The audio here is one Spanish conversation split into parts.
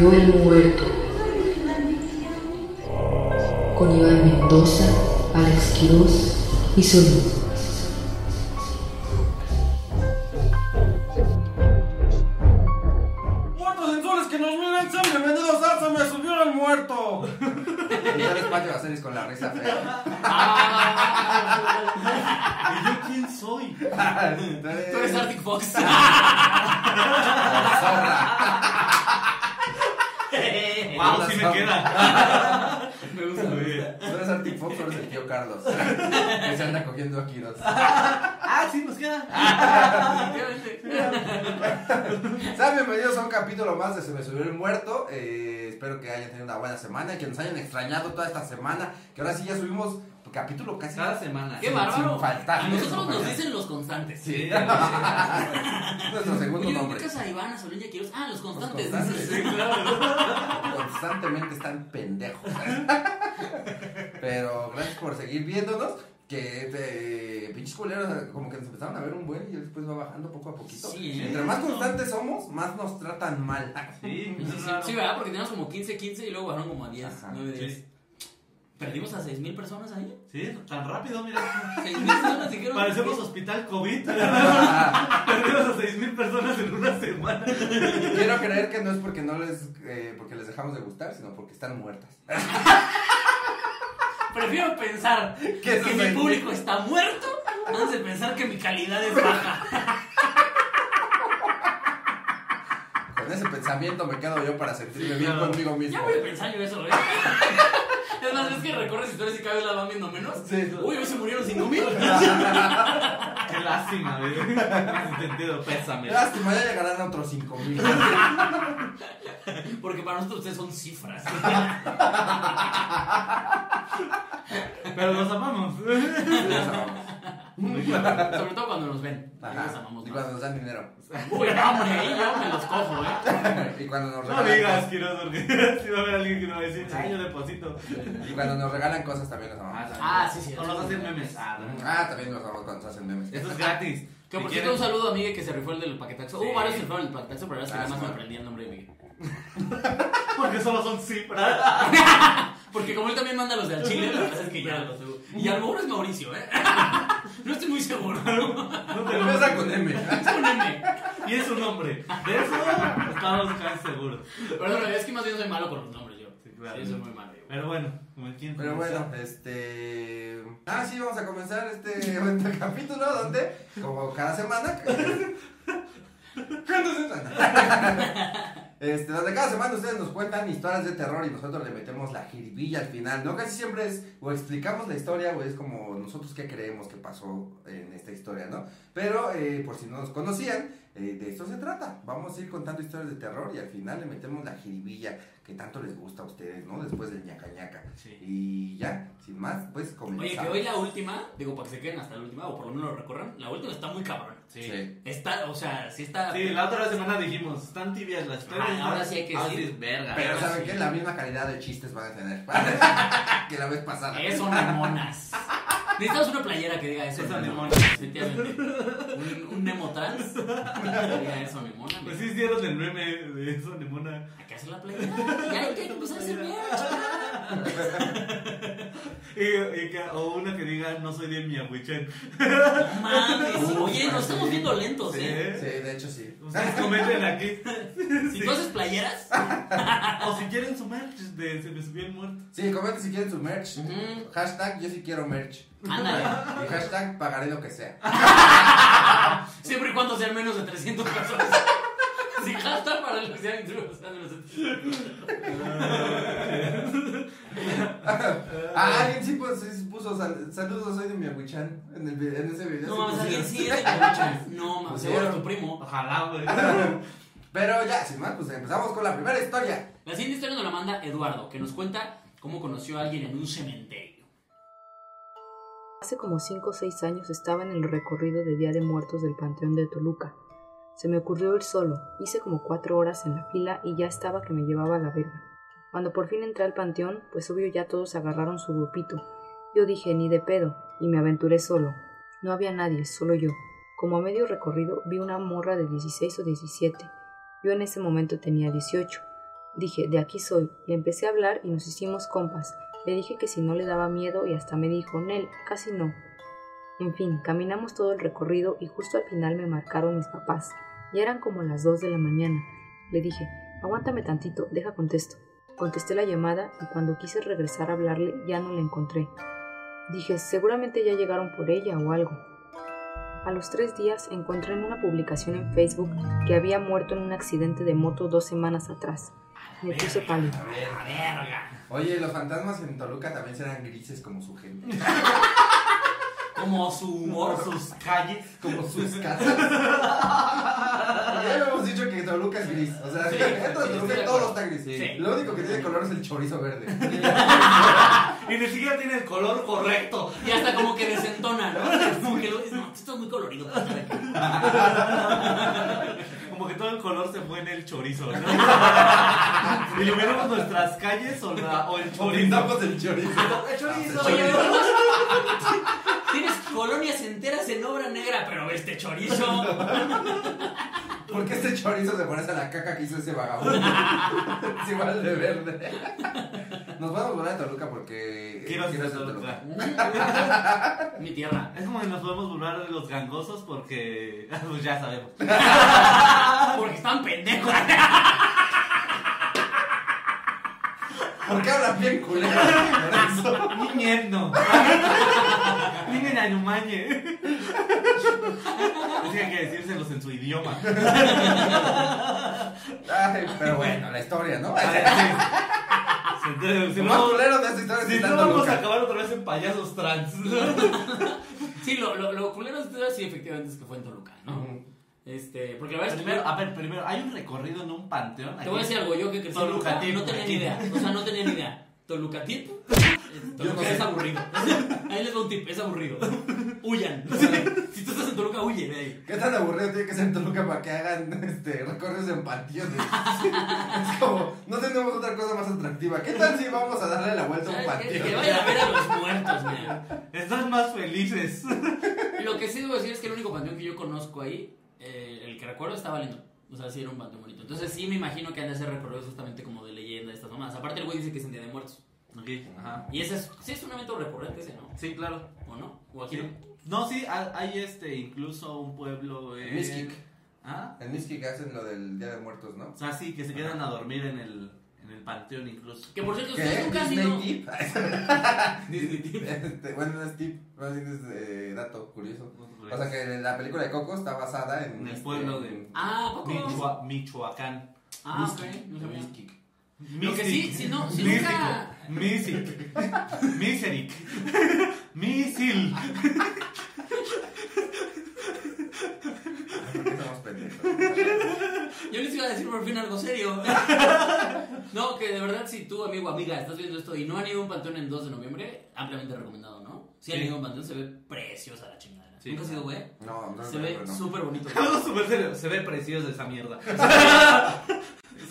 subió el muerto. Con Iván Mendoza, Alex Quiroz y Solís. Cogiendo aquí dos. ¡Ah, sí, nos queda! Sean bienvenidos a un capítulo más de Se me subió el muerto. Eh, espero que hayan tenido una buena semana y que nos hayan extrañado toda esta semana. Que ahora sí ya subimos capítulo casi. Cada semana. ¡Qué Sin- bárbaro! sin faltar. A nosotros nos dicen los constantes. Sí. Nuestro segundo Oye, ¿me nombre. ubicas a Iván, a a Quiroz? Ah, los constantes. constantes. dices. Sí, claro. Constantemente están pendejos. Pero gracias por seguir viéndonos. Que pinches culeros, como que nos empezaron a ver un buen y después va bajando poco a poquito. Sí. Entre más constantes somos, más nos tratan mal. Sí, Sí, sí, sí, ¿verdad? Porque teníamos como 15, 15 y luego bajaron como a 10, Ajá. 9, 10. Sí. ¿Perdimos a 6 mil personas ahí? Sí, tan rápido, mira. 6 mil personas dijeron. Parecemos hospital COVID. Perdimos a 6.000 personas en una semana. Quiero creer que no es porque no les eh, porque les dejamos de gustar, sino porque están muertas. Prefiero pensar ¿Qué que mi público está muerto antes de pensar que mi calidad es baja. Con ese pensamiento me quedo yo para sentirme bien claro. conmigo mismo. Ya voy a pensar yo eso, ¿eh? Es más, es que recorres historias y cada vez la van viendo menos. Sí. Uy, hoy se murieron 5 mil. Qué lástima, güey. En ese sentido, pésame. Lástima, ya llegarán a otros 5000. Porque para nosotros ustedes son cifras. Pero los amamos. Sobre todo cuando nos ven. Los amamos Y más. cuando nos dan dinero. Uy, no, hombre, ahí yo me los cojo, ¿eh? Y cuando nos No digas. Quiroz, porque si va a haber alguien que me va a decir, ay, yo deposito. Y cuando nos regalan cosas también los amamos. Ah, sí, sí. O nos hacen memes. Ah, no. Ah, también los amamos cuando nos hacen memes. Esto es gratis. Que por cierto, un saludo a Miguel que se rifó el del paquetaxo. Sí. Hubo varios que se rifaron el paquetaxo, pero es que Ah, nada más sí, me aprendí el nombre de Miguel. Porque solo son cifras. Porque como él también manda los de al Chile, la verdad es que ya lo sé. Y a lo mejor es Mauricio, ¿eh? No estoy muy seguro. No te Empieza con M. Es un M. Y es un nombre. De eso estamos casi seguros. Pero no, es que más bien soy malo con los nombres yo. Sí, claro. Sí, soy muy malo yo. Pero bueno, como el quien. Pero bueno, este. Ah, sí, vamos a comenzar este capítulo donde, como cada semana. ¿Cuántos Este, donde cada semana ustedes nos cuentan historias de terror y nosotros le metemos la jiribilla al final, ¿no? Casi siempre es, o explicamos la historia, o es como nosotros qué creemos que pasó en esta historia, ¿no? Pero, eh, por si no nos conocían, eh, de esto se trata. Vamos a ir contando historias de terror y al final le metemos la jiribilla que tanto les gusta a ustedes, ¿no? Después del ñaca ñaca. Sí. Y ya, sin más, pues comenzamos. Oye, que hoy la última, digo, para que se queden hasta la última, o por lo menos lo recorran, la última está muy cabrón. Sí. Sí. Está, o sea, sí está. Sí, la otra semana dijimos, están tibias las historias. Ah, ahora sí hay que Ahora decir. verga. Pero Ah, ¿saben sí. qué? La misma calidad de chistes van a tener que la vez pasada. Eso, nemonas. Necesitamos una playera que diga eso. Eso, nemonas. Efectivamente. Un, un Nemo trans. Que diga eso, nemona. Pues sí hicieron el meme de eso, Nemona. Hay que hacer la playera. Ya hay que empezar a hacer. Y, y que- o una que diga, no soy de Miahuichen. No mames. Oye, nos estamos viendo lentos, ¿eh? Sí, de hecho sí. Ustedes comenten aquí. Si tú haces playeras. O si quieren su merch de Se me subió el muerto. Sí, comenten si quieren su merch. Ujú. Hashtag yo sí quiero merch. Ándale. Y hashtag pagaré lo que sea. Siempre y cuando sean menos de 300 personas. Si hashtag para los que sean intrusos. Ah, alguien sí, pues, sí puso sal- saludos, soy de Miahuichan en, el, vi- en ese video. No sí mames, alguien sí es de Cabuchas. No mames, seguro es tu primo. Ojalá, güey. Pero ya, sin más, pues empezamos con la primera historia. La siguiente historia nos la manda Eduardo, que nos cuenta cómo conoció a alguien en un cementerio. Hace como 5 o 6 años estaba en el recorrido de Día de Muertos del Panteón de Toluca. Se me ocurrió ir solo, hice como 4 horas en la fila y ya estaba que me llevaba a la verga. Cuando por fin entré al panteón, pues obvio ya todos agarraron su grupito. Yo dije, ni de pedo, y me aventuré solo. No había nadie, solo yo. Como a medio recorrido vi una morra de 16 o 17. Yo en ese momento tenía 18. Dije, de aquí soy. Le empecé a hablar y nos hicimos compas. Le dije que si no le daba miedo y hasta me dijo, Nel, casi no. En fin, caminamos todo el recorrido y justo al final me marcaron mis papás. Ya eran como las 2 de la mañana. Le dije, aguántame tantito, deja contesto. Contesté la llamada y cuando quise regresar a hablarle ya no la encontré. Dije, seguramente ya llegaron por ella o algo. A los tres días encontré en una publicación en Facebook que había muerto en un accidente de moto dos semanas atrás. Me puse pálido. Oye, los fantasmas en Toluca también serán grises como su gente. Como su humor, sus calles. Como sus casas. ya hemos dicho que Toluca es gris. O sea, Sí, dentro de sí, Toluca de todo está gris. Sí. Lo único que tiene color es el chorizo verde. Y ni siquiera tiene el color correcto. Y hasta como que desentona, ¿no? Como que lo, no, esto es muy colorido. Como que todo el color se fue en el chorizo, ¿no? Iluminamos nuestras calles o, la- o el O chorizo. pintamos el chorizo. El chorizo. Oye, colonias enteras en obra negra, pero este chorizo. ¿Por qué este chorizo se parece a la caca que hizo ese vagabundo? es igual de verde. Nos vamos a volver a Toluca porque. Quiero hacer Toluca. Mi tierra. Es como que nos podemos burlar de los gangosos porque. Pues ya sabemos. Porque están pendejos. ¿Por qué hablan bien culero? Por eso. Niñendo. Niñen añumañe. Es que hay que decírselos en su idioma. Ay, pero bueno, la historia, ¿no? Si Lo no, más culero de esta historia es que si no vamos a acabar otra vez en payasos trans. Sí, lo, lo, lo culero de esto sí, efectivamente, es que fue en Toluca, ¿no? Este, porque la verdad es que. Primero, a ver, primero, hay un recorrido en un panteón. Te voy a decir algo, yo que crecí en Toluca, Tolucatito, no tenía ni idea. O sea, no tenía ni idea. Tolucatito. Yo Toluca no sé. es aburrido. Ahí les doy un tip, es aburrido. Huyan. Si tú estás en Toluca, huye de ahí. ¿Qué tan aburrido tiene que ser en Toluca para que hagan este, recorridos en panteones? es como, no tenemos otra cosa más atractiva. ¿Qué tal si vamos a darle la vuelta a un ¿Sabes qué? Que panteón? vayan a ver a los muertos, mira. Están más felices. Lo que sí debo decir es que el único panteón que yo conozco ahí, eh, el que recuerdo, estaba lindo. O sea, sí era un panteón bonito. Entonces sí me imagino que han de ser recorridos justamente como de leyenda, estas mamás. Aparte el güey dice que es en Día de Muertos. Ok, ajá. Y ese es, sí es un evento recurrente ese, ¿no? Sí, claro. ¿O no? ¿O aquí no? No, sí, hay este, incluso un pueblo en... Mixquic. ¿Ah? En Mixquic hacen lo del Día de Muertos, ¿no? O sea, sí, que se quedan a dormir en el, en el panteón incluso. Que por cierto, ustedes nunca han ¿Disney ido... Tip? Disney Tip. Este, bueno, no es tip, más bien es eh, dato curioso. O sea que la película de Coco está basada en... En el este, pueblo de- en- Ah. Michoa- Michoacán. Ah, ok. No sabía. Mixquic. Lo que sí, si no, si Místico. nunca... Mísic. Miseric. Misil. ¿Por qué somos pendejos? Yo les iba a decir por fin algo serio. No, que de verdad, si tú, amigo, amiga, estás viendo esto y no han ido a un panteón en 2 de noviembre, ampliamente recomendado, ¿no? Si han ido a un panteón, se ve preciosa la chingada. Sí. ¿Nunca has ido, güey? No, no, Se no, ve no, no. súper bonito. Algo súper serio. Se ve preciosa esa mierda.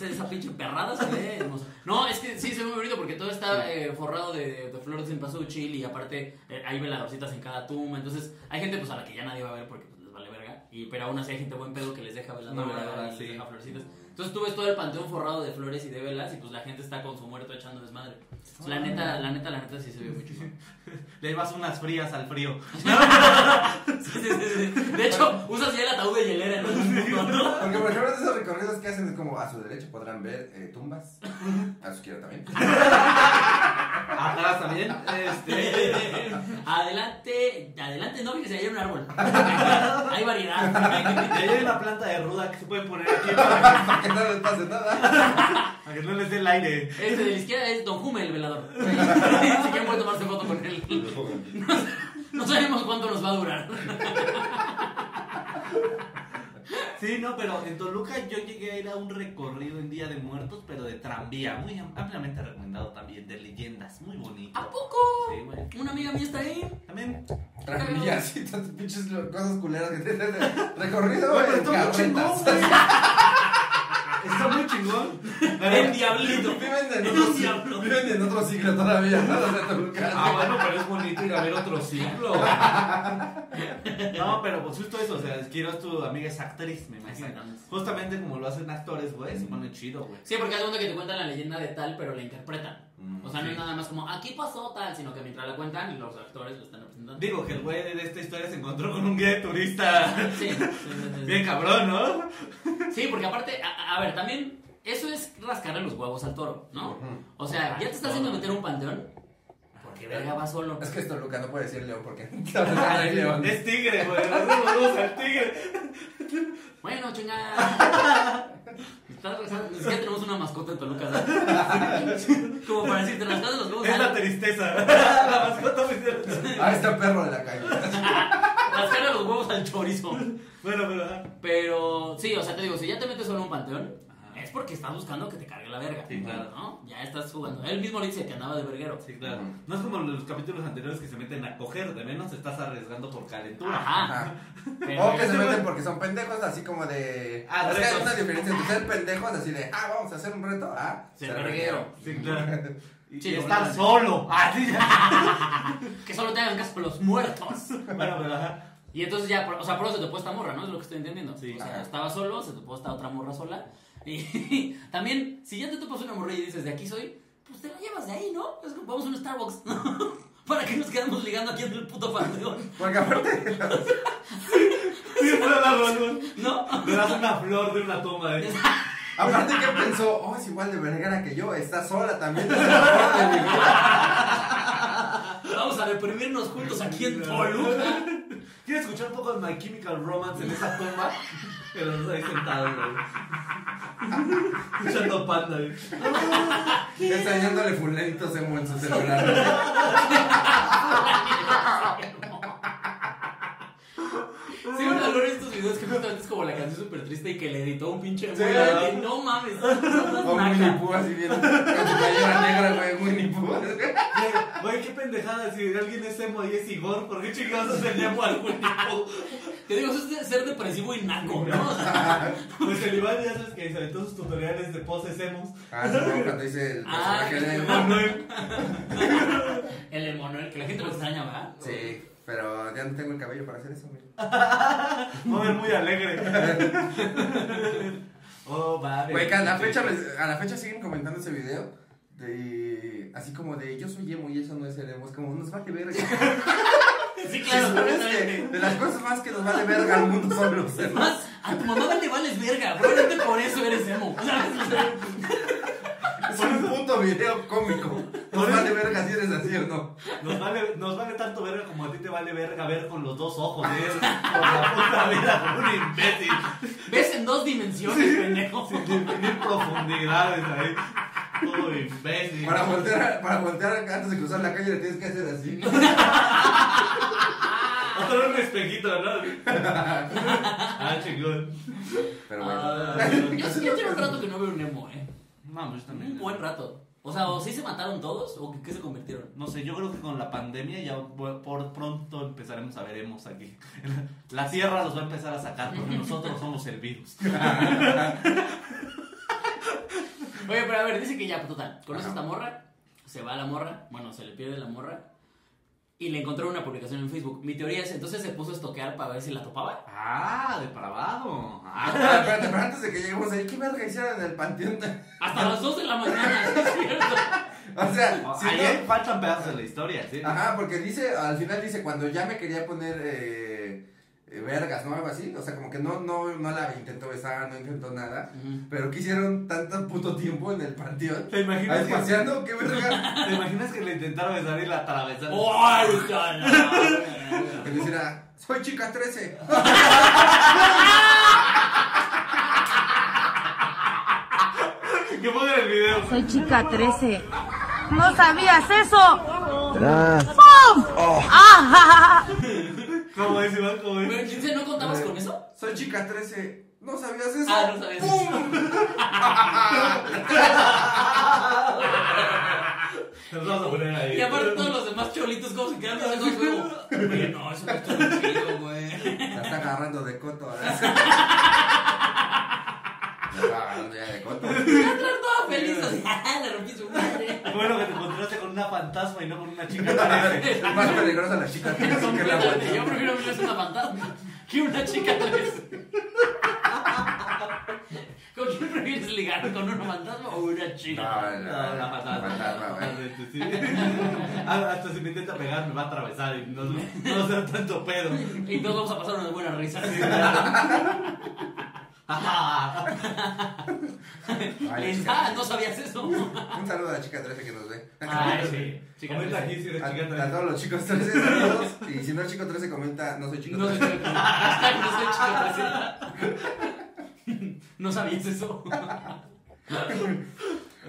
Esa, pinche perrada se ve hermosa. No, es que sí se ve muy bonito porque todo está eh, forrado de, de flores en pasuchil y aparte eh, hay veladorcitas en cada tumba. Entonces hay gente pues a la que ya nadie va a ver porque pues, les vale verga. Y, pero aún así hay gente buen pedo que les deja veladora No, y sí. les deja florecitas. Entonces tú ves todo el panteón forrado de flores y de velas y pues la gente está con su muerto echando desmadre. La neta, la neta, la neta sí se ve mucho. Le llevas unas frías al frío. Sí, sí, sí, sí. De hecho, usas ya el ataúd de hielera ¿no? Porque por ejemplo esos recorridos que hacen es como a su derecha podrán ver eh, tumbas, a su izquierda también. Atrás también. Este. Adelante, adelante, no, fíjese, ahí hay un árbol. Hay variedad. Y ahí hay una planta de ruda que se puede poner aquí para Para que no les pase nada. que, para que no les dé el aire. Este de la izquierda es Don Jume, el velador. Si quieren pueden tomarse foto con él. No sabemos cuánto nos va a durar. Sí, no, pero en Toluca yo llegué a ir a un recorrido en Día de Muertos, pero de tranvía, muy am- ampliamente recomendado también, de leyendas, muy bonito. ¿A poco? Sí, güey. Una amiga mía está ahí. También, Tranquillas, sí, tantas pinches cosas culeras que tienen. Recorrido Güey, pero en está muy chingón, carretas. güey. Está muy chingón. El diablito. Viven en otro, diablo. viven en otro siglo todavía. Ah, bueno, pero es bonito ir a ver otro siglo. No, pero pues justo eso, o sea, quiero tu amiga es actriz, me imagino. Justamente como lo hacen actores, güey, se pone chido, güey. Sí, porque es cuenta que te cuentan la leyenda de tal, pero la interpretan. Mm, O sea, no es nada más como, aquí pasó tal, sino que mientras la cuentan, los actores lo están representando. Digo que el güey de esta historia se encontró con un guía de turista Sí, sí, sí, sí. bien cabrón, ¿no? Sí, porque aparte, a, a ver, también, eso es rascarle los huevos al toro, ¿no? O sea, ya te está haciendo meter un panteón, porque verga va solo. Es que es Toluca, no puede decir león porque. Es tigre, güey. Vamos al tigre. Bueno, chingada. Ni siquiera tenemos una mascota en Toluca, ¿sabes? Como para decirte, rascando los huevos Es la tristeza. La mascota me Ah, está perro de la calle. rascarle los huevos al chorizo. Bueno, pero. Pero, sí, o sea, te digo, si ya te metes solo en un panteón. Es porque estás buscando que te cargue la verga. Sí, claro. ¿No? Ya estás jugando. Él mismo le dice que andaba de verguero. Sí, claro. No es como los capítulos anteriores que se meten a coger, de menos estás arriesgando por calentura. Ajá. Pero, O que se meten porque son pendejos, así como de. Ah, es que hay una diferencia entre ser pendejos, así de, ah, vamos a hacer un reto, ah, Ser verguero. Sí, claro. Y, Sí, y no, estar no. solo. Ah, sí, que solo te hagan caso los muertos. Bueno, pero ajá. Y entonces ya, por- o sea, por eso se te puso esta morra, ¿no? Es lo que estoy entendiendo. Sí. o sea, Ajá. estaba solo, se te puso esta otra morra sola. Y también, si ya te topas una morra y dices, de aquí soy, pues te la llevas de ahí, ¿no? Es como vamos a un Starbucks. ¿Para qué nos quedamos ligando aquí en el puto panteón? Porque aparte, Sí, fue la balón. ¿No? Le das una flor de una. ¿eh? aparte que pensó, oh, es igual de vergara que yo, está sola también. Vamos a deprimirnos juntos aquí en Toluca. ¿Quieres escuchar un poco de My Chemical Romance en esa tumba? Pero no ahí sentado, güey. Escuchando panda, güey. Enseñándole fulenitos emo en su celular. Sí, un valor estos videos que justamente es como la canción súper triste y que le editó un pinche Sí. muy grande. No mames, O Winnie Pooh así bien, con su playera negra, güey, Winnie Pooh. Güey, Güey, qué pendejada. Si alguien es emo y es Igor, ¿por qué chingados es el emo al único? Te digo, eso es de ser depresivo y naco, ¿no? Pues el Iván ya sabes que se aventó sus tutoriales de poses emos. Ah, sí, cuando dice el Ah, personaje de qué Emo. Manuel. el Emanuel, que la gente lo extraña, ¿verdad? Sí, pero ya no tengo el cabello para hacer eso, güey. Manuel muy alegre. Oh, vale. Güey, que a la fecha, a la fecha siguen comentando ese video. De, así como de yo soy emo y eso no es el emo. Es como nos vale verga. Sí, claro, ¿Sabes completamente. que de las cosas más que nos vale verga al mundo son los emos. Más, a tu mamá le vales verga, probablemente por eso eres emo. ¿sabes? Es un puto video cómico. Nos vale verga si eres así o no. Nos vale, nos vale tanto verga como a ti te vale verga ver con los dos ojos. ¿eh? Por la puta vida, como un imbécil. Ves en dos dimensiones, pendejo. Sin definir profundidades ahí. Todo imbécil. Para voltear, para voltear antes de cruzar la calle le tienes que hacer así. O tener un espejito, ¿no? Ah, chingón. Pero bueno. Ah, yo sí ya tiene un rato que no veo un emo, eh. No, pues también. Un buen rato. O sea, o sí se mataron todos o en qué se convirtieron. No sé, yo creo que con la pandemia ya por pronto empezaremos a ver emos aquí. La tierra los va a empezar a sacar porque nosotros somos el virus. Oye, pero a ver, dice que ya, pues, total, conoce a esta morra, se va a la morra, bueno, se le pierde la morra, y le encontró una publicación en Facebook. Mi teoría es, entonces se puso a estoquear para ver si la topaba. Ah, depravado. Ah, espérate, pero antes de que lleguemos ahí, ¿qué verga hicieron en el panteón? Hasta las 2 de la mañana, ¿sí ¿es cierto? O sea, si ahí no- faltan pedazos de la historia, ¿sí? Ajá, porque dice, al final dice, cuando ya me quería poner eh, eh, vergas, ¿no? Algo así. O sea, como que no, no, no la intentó besar, no intentó nada. Ujú. Pero que hicieron tanto puto tiempo en el panteón. ¿Te imaginas, que, paseando, qué verga. ¿Te imaginas que le intentaron besar y la atravesaron? ¡Ay, cala! Que le hiciera, soy chica 13. Que pongan el video. Soy chica 13. ¿No sabías eso? Ah, ¡Pum! ¡Ah! ¿Cómo es, Iván? ¿Cómo Pero, es? ¿Quince, no contabas con eso? Soy chica 13. ¿No sabías eso? Ah, no sabías eso. A poner ahí. Y aparte todos los demás cholitos, ¿cómo se quedan viendo esos juegos? Oye, no, eso no está chido, güey. La está agarrando de coto. ¿eh? estaba agarrando ya de coto. Toda feliz, así. Le rompí su madre. Bueno, que te encontraste con una fantasma y no con una chica. Es más peligrosa la chica que la Completamente. Yo prefiero verles una fantasma que una chica. ¿Con quién prefieres ligar? ¿Con una fantasma o una chica? No, No, no, la fantasma. fantasma. Realmente, sí. Ah, Hasta si me intenta pegar me va a atravesar y no, no va a ser tanto pedo. Y todos vamos a pasar unas buenas risas. Ay, Ah, chica. no sabías eso. Un saludo a la chica 13 que nos ve. Ay, sí. Chica, Comenta aquí si eres A, chica a también. todos los chicos 13 saludos. Y si no es chico 13, comenta, no soy chico No soy 13. chica. Hashtag no soy chica presente. No sabías eso.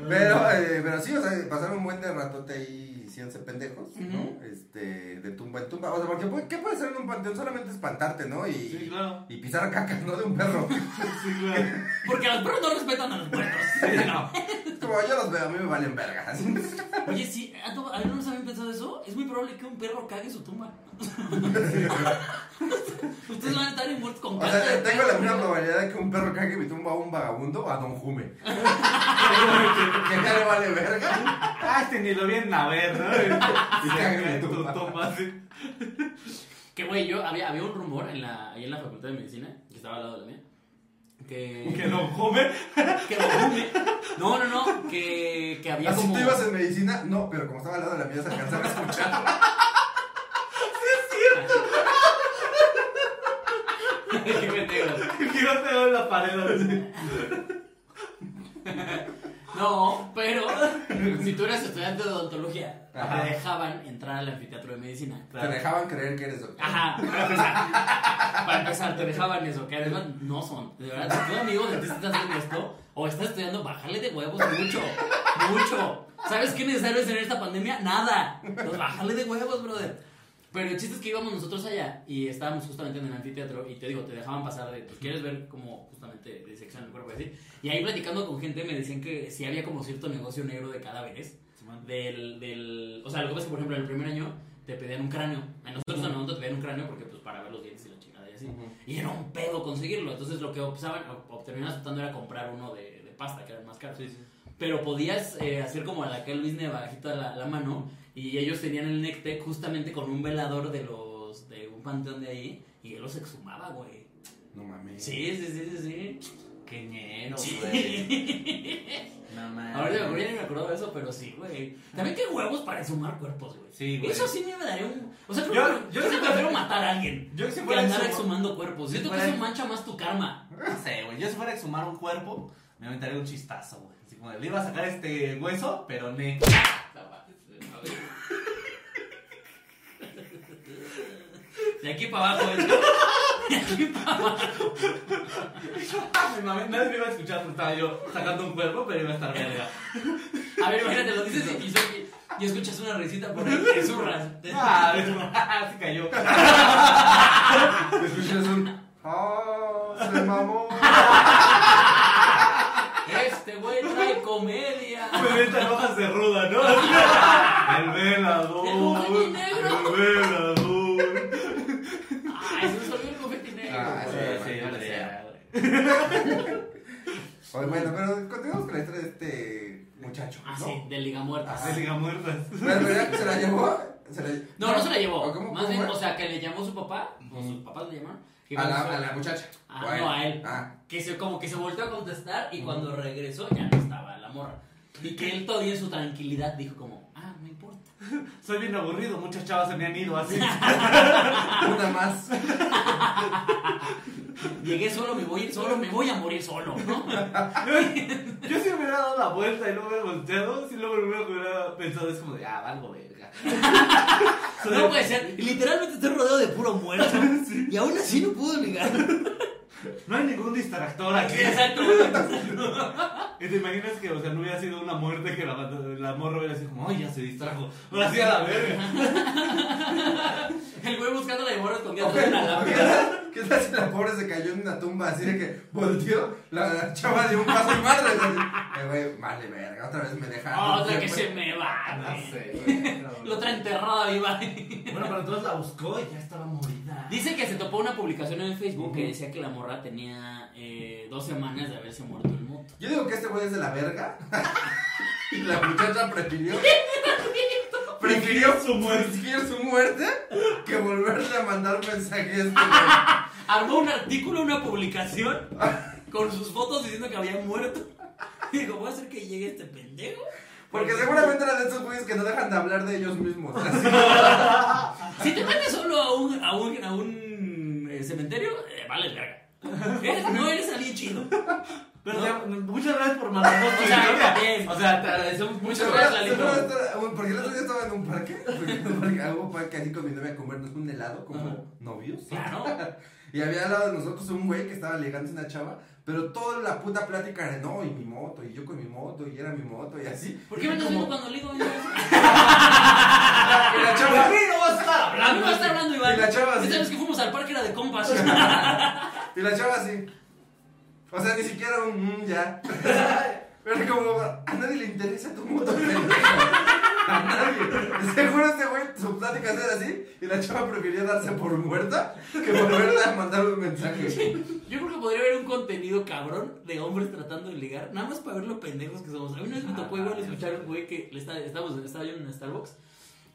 Pero, eh, pero sí, o sea, pasaron un buen de ratote ahí siéndose pendejos, ¿no? Ujú. Este, de tumba en tumba. O sea, porque ¿qué puede ser en un panteón? Solamente espantarte, ¿no? Y, Sí, claro. y pisar caca, ¿no? De un perro. Sí, claro. Porque los perros no respetan a los muertos. No. Es como yo los veo, a mí me valen vergas. Oye, sí, ¿a to- ¿a no nos habían pensado eso? Es muy probable que un perro cague su tumba. Ustedes van a estar muertos con O sea, tengo la misma probabilidad de que un perro cague mi tumba a un vagabundo o a Don Jume. que ya le vale verga. Ah, este ni lo vienen a ver, ¿no? Y cagan en tu tu tumba. Que güey, yo había, había un rumor en la, ahí en la facultad de medicina, que estaba al lado de la mía. Que. Que lo come. que lo No, no, no. Que, que había Así como. tú ibas en medicina, no, pero como estaba al lado de la mía se alcanzaba a escuchar. Qué no te en la pared así. No, pero si tú eras estudiante de odontología, Ajá. te dejaban entrar al anfiteatro de medicina. Te dejaban creer que eres doctor. Ajá, para empezar, para empezar, te dejaban eso, que además no son. De verdad, si tu amigo de ti está haciendo esto o está estudiando, bájale de huevos mucho, mucho. ¿Sabes qué necesario es en esta pandemia? Nada. Pues bájale de huevos, brother. Pero el chiste es que íbamos nosotros allá y estábamos justamente en el anfiteatro y te digo, te dejaban pasar de, pues quieres ver como justamente disección el cuerpo y así. Y ahí platicando con gente me decían que sí había como cierto negocio negro de cadáveres. Del, del, o sea, lo que pasa es que, por ejemplo, en el primer año te pedían un cráneo. A nosotros en el momento te pedían un cráneo porque, pues, para ver los dientes y la chingada y así. Y era un pedo conseguirlo. Entonces, lo que optaban, terminaban optando era comprar uno de, de pasta, que era más caro. Pero podías eh, hacer como a la que Luis Neva, bajita la, la mano, y ellos tenían el Nectec justamente con un velador de los de un panteón de ahí, y él los exhumaba, güey. No mames. Sí, sí, sí, sí, sí. Qué ñero, Sí. güey. No mames. Ahorita me acuerdo, ya ni me acuerdo de eso, pero sí, güey. También qué huevos para exhumar cuerpos, güey. Sí, güey. Eso sí me daría un. O sea, Yo- que yo yo, sí sí prefiero matar a alguien Yo si que andar exhuma- exhumando cuerpos. Si Siento que fuera- eso mancha más tu karma. No sé, güey. Yo si fuera a exhumar un cuerpo, me aventaría un chistazo, güey. Así como, le iba a sacar este hueso, pero ne. De aquí para abajo. De aquí para abajo. Me mamé, Nadie me iba a escuchar porque estaba yo sacando un cuerpo, pero iba a estar verga. A ver, imagínate, lo dices y, y, y escuchas una risita por ahí, te zurras. Ah, ah, se cayó. Escuchas un. ¡Oh! Se mamó. Este güey trae comedia. Me metan hojas de ruda, ¿no? El velador. El confeti negro. El velador. Ay, se nos olvidó el confeti negro. Ah, Sí, sí, sí, güey. Oye, bueno, pero continuamos con la historia de este muchacho. Ah, ¿no? sí, de Liga Muertas. Se liga muertas. Pero, pero se la llevó. Se la... No, no se la ¿O llevó. cómo- Más cómo bien, fue? o sea, que le llamó su papá, o sus papás le llamaron. que A la, a la muchacha. Ah, ¿O no, a él. Ah. Que se, como que se volteó a contestar y cuando regresó ya no estaba la morra. Y que él todavía en su tranquilidad dijo como, ah, no importa. Soy bien aburrido, muchas chavas se me han ido así. Una más. Llegué solo, me voy, solo me voy a morir solo, ¿no? Yo si me hubiera dado la vuelta y no me hubiera volteado, si luego lo primero que hubiera pensado es como de, ah, valgo verga. No puede ser. Literalmente estoy rodeado de puro muerto. Y aún así no puedo ligar. No hay ningún distractor aquí. Exacto. Y te imaginas que, o sea, no hubiera sido una muerte que la, la morra hubiera sido como, ay, ya se distrajo. Ahora sí a la verga. El güey buscando la morra escondida Ok, atrás de una ok. lámpara. ¿Qué tal si la pobre se cayó en una tumba así de que volteó, la chava dio un paso y madre? Eh, güey, vale, verga, otra vez me dejaron. Otra que se me va, No güey. sé, güey. La otra enterrada viva. Bueno, pero entonces la buscó y ya estaba morida. Dice que se topó una publicación en Facebook que decía que la morra tenía eh, dos semanas de haberse muerto el moto. Yo digo que este güey es de la verga. y la muchacha prefirió. prefirió su muerte. su muerte que volverle a mandar mensajes. Armó un artículo, una publicación con sus fotos diciendo que había muerto. Y dijo, voy a hacer que llegue este pendejo. Porque seguramente era de esos güeyes que no dejan de hablar de ellos mismos. Si te metes solo a un, a un, a un eh, cementerio, eh, vale verga. Eres- no eres alguien chido. Pero No. muchas gracias por mandarnos tu O sea, historia. O sea, te agradecemos mucho. Muchas gracias, Seguro- Lalito. seguro esto- Porque el otro día estaba en un parque. Porque en un parque, hubo un parque así con mi novia a comernos un helado como Ajá. novios. Claro. Y había al lado de nosotros un güey que estaba ligándose a una chava. Pero toda la puta plática era no, y mi moto, y yo con mi moto, y era mi moto, y así. ¿Por qué me andas Como- cuando le digo? Y la chava. mí no vas a estar hablando. me va a estar hablando Iván. Y la chava así. Esta vez que fuimos al parque era de compas. Y la chava así. O sea, ni siquiera un mm, ya. Pero como a nadie le interesa tu moto. A nadie. Seguro este güey, su plática era así. Y la chava prefirió darse por muerta que volverle a mandar un mensaje. Yo creo que podría haber un contenido cabrón de hombres tratando de ligar, nada más para ver lo pendejos que somos. A mí una vez me tocó igual escuchar un güey que le estaba, estábamos, estaba yo en Starbucks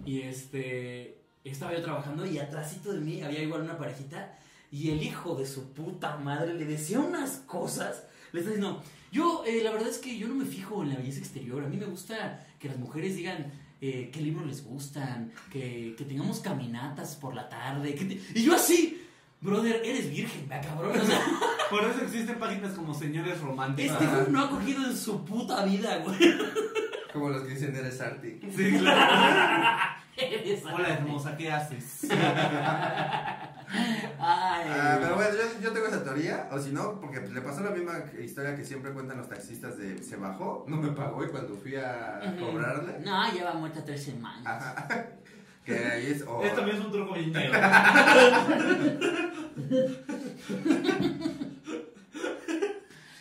y este estaba yo trabajando y atrásito de mí había igual una parejita y el hijo de su puta madre le decía unas cosas. Le está diciendo, yo eh, la verdad es que yo no me fijo en la belleza exterior, a mí me gusta que las mujeres digan eh, qué libros les gustan, que, que tengamos caminatas por la tarde. que te-". Y yo así, brother, eres virgen, va cabrón. O sea, Por eso existen páginas como Señores Románticos. este güey no ha cogido en su puta vida, güey. Como los que dicen eres Arti. Sí, claro. Eres Hola, hermosa, ¿qué haces? Ay, Ah, pero bueno, yo, yo tengo esa teoría, o si no, porque le pasó la misma historia que siempre cuentan los taxistas de se bajó, no me pagó y cuando fui a cobrarle, No, lleva muerta tres semanas. ajá, que ahí es, o- Esto también es un truco bien negro.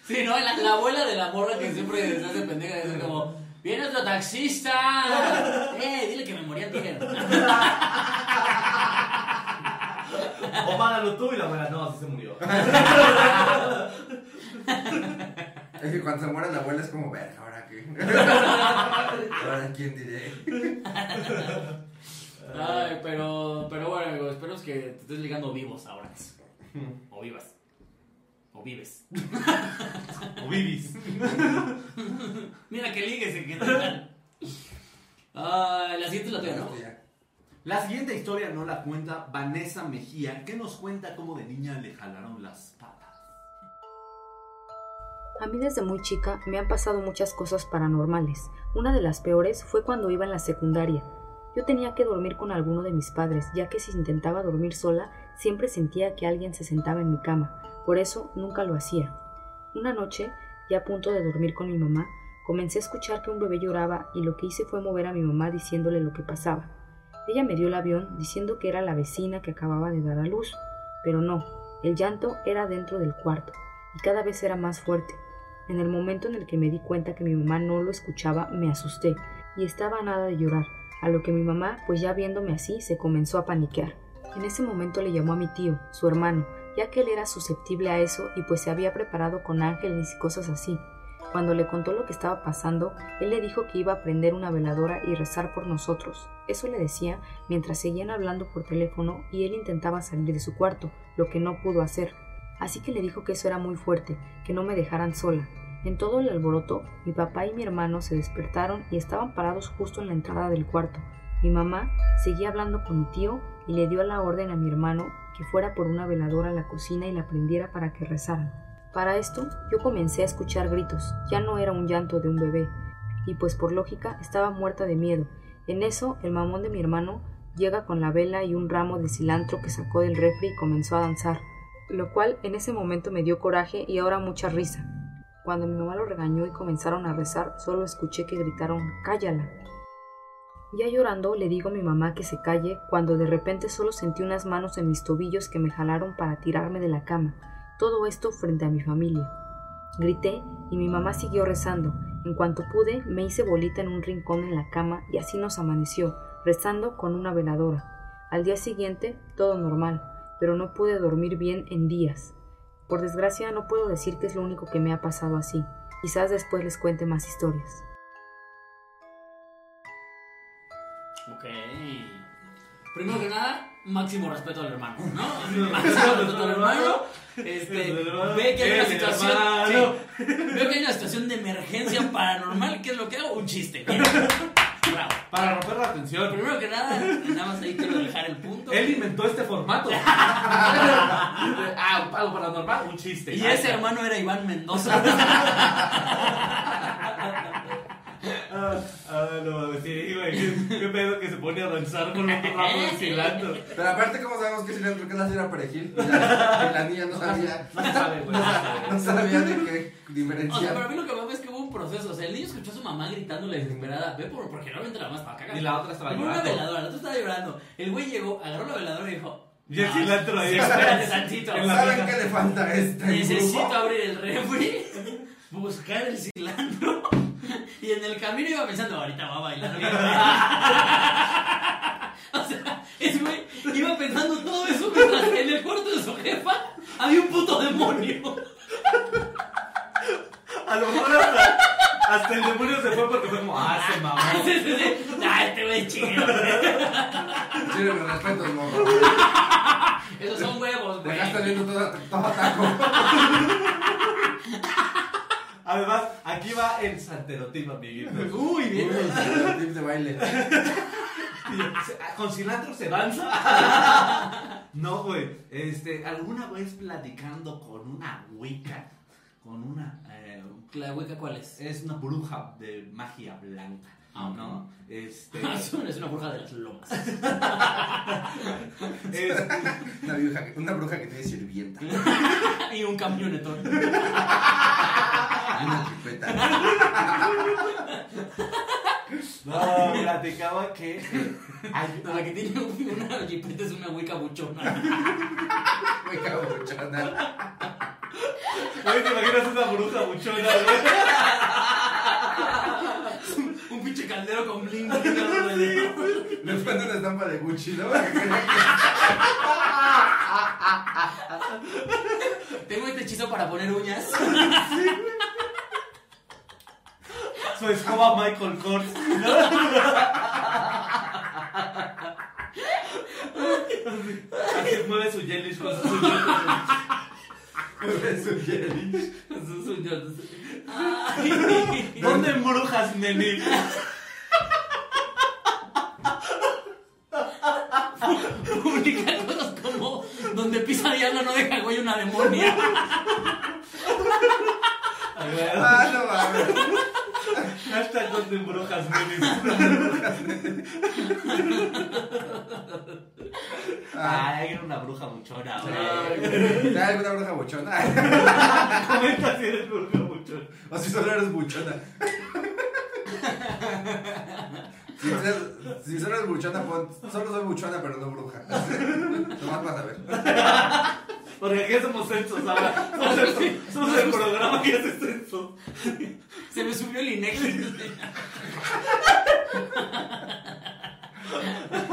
Sí, no, la, la abuela de la morra que siempre se hace pendeja es como, viene otro taxista. Eh, dile que me morí ayer. O págalo tú y la abuela, no, así se murió. es que cuando se muere la abuela es como, ver, ¿ahora qué? ¿Ahora quién diré? Ay, pero, pero bueno, amigo, espero que te estés ligando vivos ahora. O vivas. O vives. O vivis. Mira que ligues en general. Ah, la siguiente es la tuya, ¿no? La siguiente historia no la cuenta Vanessa Mejía, que nos cuenta cómo de niña le jalaron las patas. A mí desde muy chica me han pasado muchas cosas paranormales. Una de las peores fue cuando iba en la secundaria. Yo tenía que dormir con alguno de mis padres, ya que si intentaba dormir sola, siempre sentía que alguien se sentaba en mi cama. Por eso nunca lo hacía. Una noche, ya a punto de dormir con mi mamá, comencé a escuchar que un bebé lloraba y lo que hice fue mover a mi mamá diciéndole lo que pasaba. Ella me dio el avión diciendo que era la vecina que acababa de dar a luz, pero no, el llanto era dentro del cuarto y cada vez era más fuerte. En el momento en el que me di cuenta que mi mamá no lo escuchaba, me asusté y estaba a nada de llorar, a lo que mi mamá, pues ya viéndome así, se comenzó a paniquear. En ese momento le llamó a mi tío, su hermano, ya que él era susceptible a eso y pues se había preparado con ángeles y cosas así. Cuando le contó lo que estaba pasando, él le dijo que iba a prender una veladora y rezar por nosotros. Eso le decía mientras seguían hablando por teléfono y él intentaba salir de su cuarto, lo que no pudo hacer. Así que le dijo que eso era muy fuerte, que no me dejaran sola. En todo el alboroto, mi papá y mi hermano se despertaron y estaban parados justo en la entrada del cuarto. Mi mamá seguía hablando con mi tío y le dio la orden a mi hermano que fuera por una veladora a la cocina y la prendiera para que rezaran. Para esto, yo comencé a escuchar gritos. Ya no era un llanto de un bebé, y pues por lógica estaba muerta de miedo. En eso, el mamón de mi hermano llega con la vela y un ramo de cilantro que sacó del refri y comenzó a danzar, lo cual en ese momento me dio coraje y ahora mucha risa. Cuando mi mamá lo regañó y comenzaron a rezar, solo escuché que gritaron ¡Cállala! Ya llorando le digo a mi mamá que se calle cuando de repente solo sentí unas manos en mis tobillos que me jalaron para tirarme de la cama. Todo esto frente a mi familia. Grité y mi mamá siguió rezando. En cuanto pude, me hice bolita en un rincón en la cama y así nos amaneció, rezando con una veladora. Al día siguiente, todo normal, pero no pude dormir bien en días. Por desgracia, no puedo decir que es lo único que me ha pasado así. Quizás después les cuente más historias. Ok. Primero que nada, máximo respeto al hermano, ¿no? Máximo respeto al hermano. Este, ve que hay una situación. sí. veo que hay una situación de emergencia paranormal. ¿Qué es lo que hago? Un chiste. Bien. Bravo. Para romper la tensión. Primero que nada, nada más ahí quiero dejar el punto. Él inventó este formato. ah, algo paranormal, un chiste. Y ese hermano era Iván Mendoza. Ah, ah, no mames, sí, güey. ¿Qué, qué pedo que se pone a danzar con un ramo de cilantro. Pero aparte, ¿cómo sabemos que es cilantro? Que es la señora perejil. Y la, y la niña no sabía. No sabe, güey. no sabe. No sabía de qué O sea, para mí lo que me es que hubo un proceso. O sea, el niño escuchó a su mamá gritándole desesperada. Ve por, porque realmente la mamá estaba cagada. Y la otra estaba Primero una llorando. veladora, la otra estaba llorando. El güey llegó, agarró la veladora y dijo: Y el "No, cilantro ahí. Espérate tantito. ¿Saben qué le falta a este Necesito grupo? abrir el refri, buscar el cilantro. Y en el camino iba pensando: Ahorita va a bailar bien. O sea, ese güey iba pensando todo eso mientras en el cuarto de su jefa había un puto demonio. A lo mejor hasta, hasta el demonio se fue porque fue como, ah, se mamó. Sí, sí, sí. Ah, este güey es chido. Sí, mis respetos, morro. Esos son huevos, güey. Dejaste viendo todo, todo taco. Además, aquí va el santerotipo, amiguitos. Uy, bien. Uy, Tips de baile. ¿Con cilantro se danza? No, güey. Este, ¿alguna vez platicando con una wicca? Con una. eh, ¿La hueca cuál es? es una bruja de magia blanca. Ah. ¿No? Este. Es una, es una bruja de las lomas. es- Una bruja, que- una bruja que tiene sirvienta. y un camionetón. Una chipeta. no, platicaba que. hay- No, la que tiene una jipeta es una hueca buchona. Muy cabuchona. Oye, ¿te imaginas una bruja buchona, güey? Un pinche caldero con bling bling. Le pone una estampa de Gucci, ¿no? Tengo este hechizo para poner uñas. Su escoba Michael Kors. Así mueve su jelly con sus uñas. Es un jelly. Sus uñas. Ay. ¿Dónde embrujas, neni? Publica cosas como donde pisa diablo no deja güey una demonia. Ah, no mames. Hashtag ¿Dónde embrujas, neni? Ah, Ay, era una bruja buchona, güey. ¿Hay alguna bruja buchona? Comenta si eres bruja buchona. O si solo eres buchona. Si, solo eres buchona, pon. Solo soy buchona, pero no bruja. Nomás vas a ver. Porque aquí somos censos, ¿sabes? Somos el, somos el programa que hace censos. Se me subió el Inegi.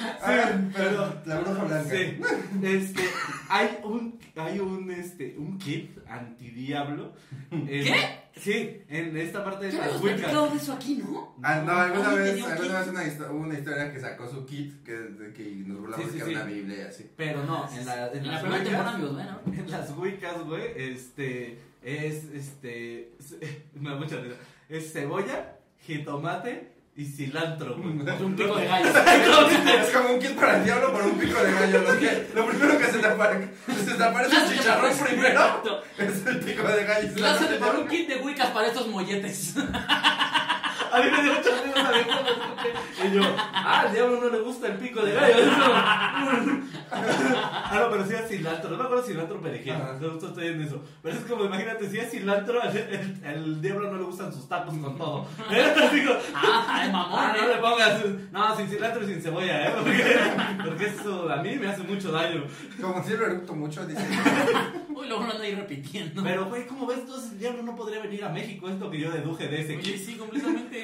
Ah, pero la bruja blanca. Sí. Este, hay un, hay un, este, un kit antidiablo. ¿Qué? Sí, en esta parte de las platicado de eso aquí, ¿no? Ah, no, alguna vez, alguna vez una, histo- una historia que sacó su kit que, de que nos burlamos Sí, sí, que sí. era una Biblia y así. Pero no, en, la, en, En la las primera temporada, Wiccas, amigos, bueno. en las Wiccas, güey, este, es, este, me da mucha risa. Es cebolla, jitomate y cilantro, güey. Un pico de gallo. Es como un kit para el diablo por un pico de gallo. Lo, que- lo primero que se te aparece, se te aparece el chicharrón primero. Exacto. Es el pico de gallo. aparece por un kit de Wiccas para estos molletes. A mí me dio mucha risa cuando escuché. Y yo, ah, al diablo no le gusta el pico de gallo. Ah, no, pero sí es cilantro. No me acuerdo si cilantro perejil. Justo estoy en eso. Pero es como, imagínate, si es cilantro, al el, el diablo no le gustan sus tacos con todo. Digo, Ah, ay, mamón, ah, no ¿eh? le pongas. No, sin cilantro y sin cebolla, ¿eh? Porque, porque eso a mí me hace mucho daño. Como si lo eructo mucho, dice. Uy, luego lo ando ahí repitiendo. Pero, güey, ¿cómo ves? Entonces el diablo no podría venir a México. Es lo que yo deduje de ese Oye, clip. sí, completamente.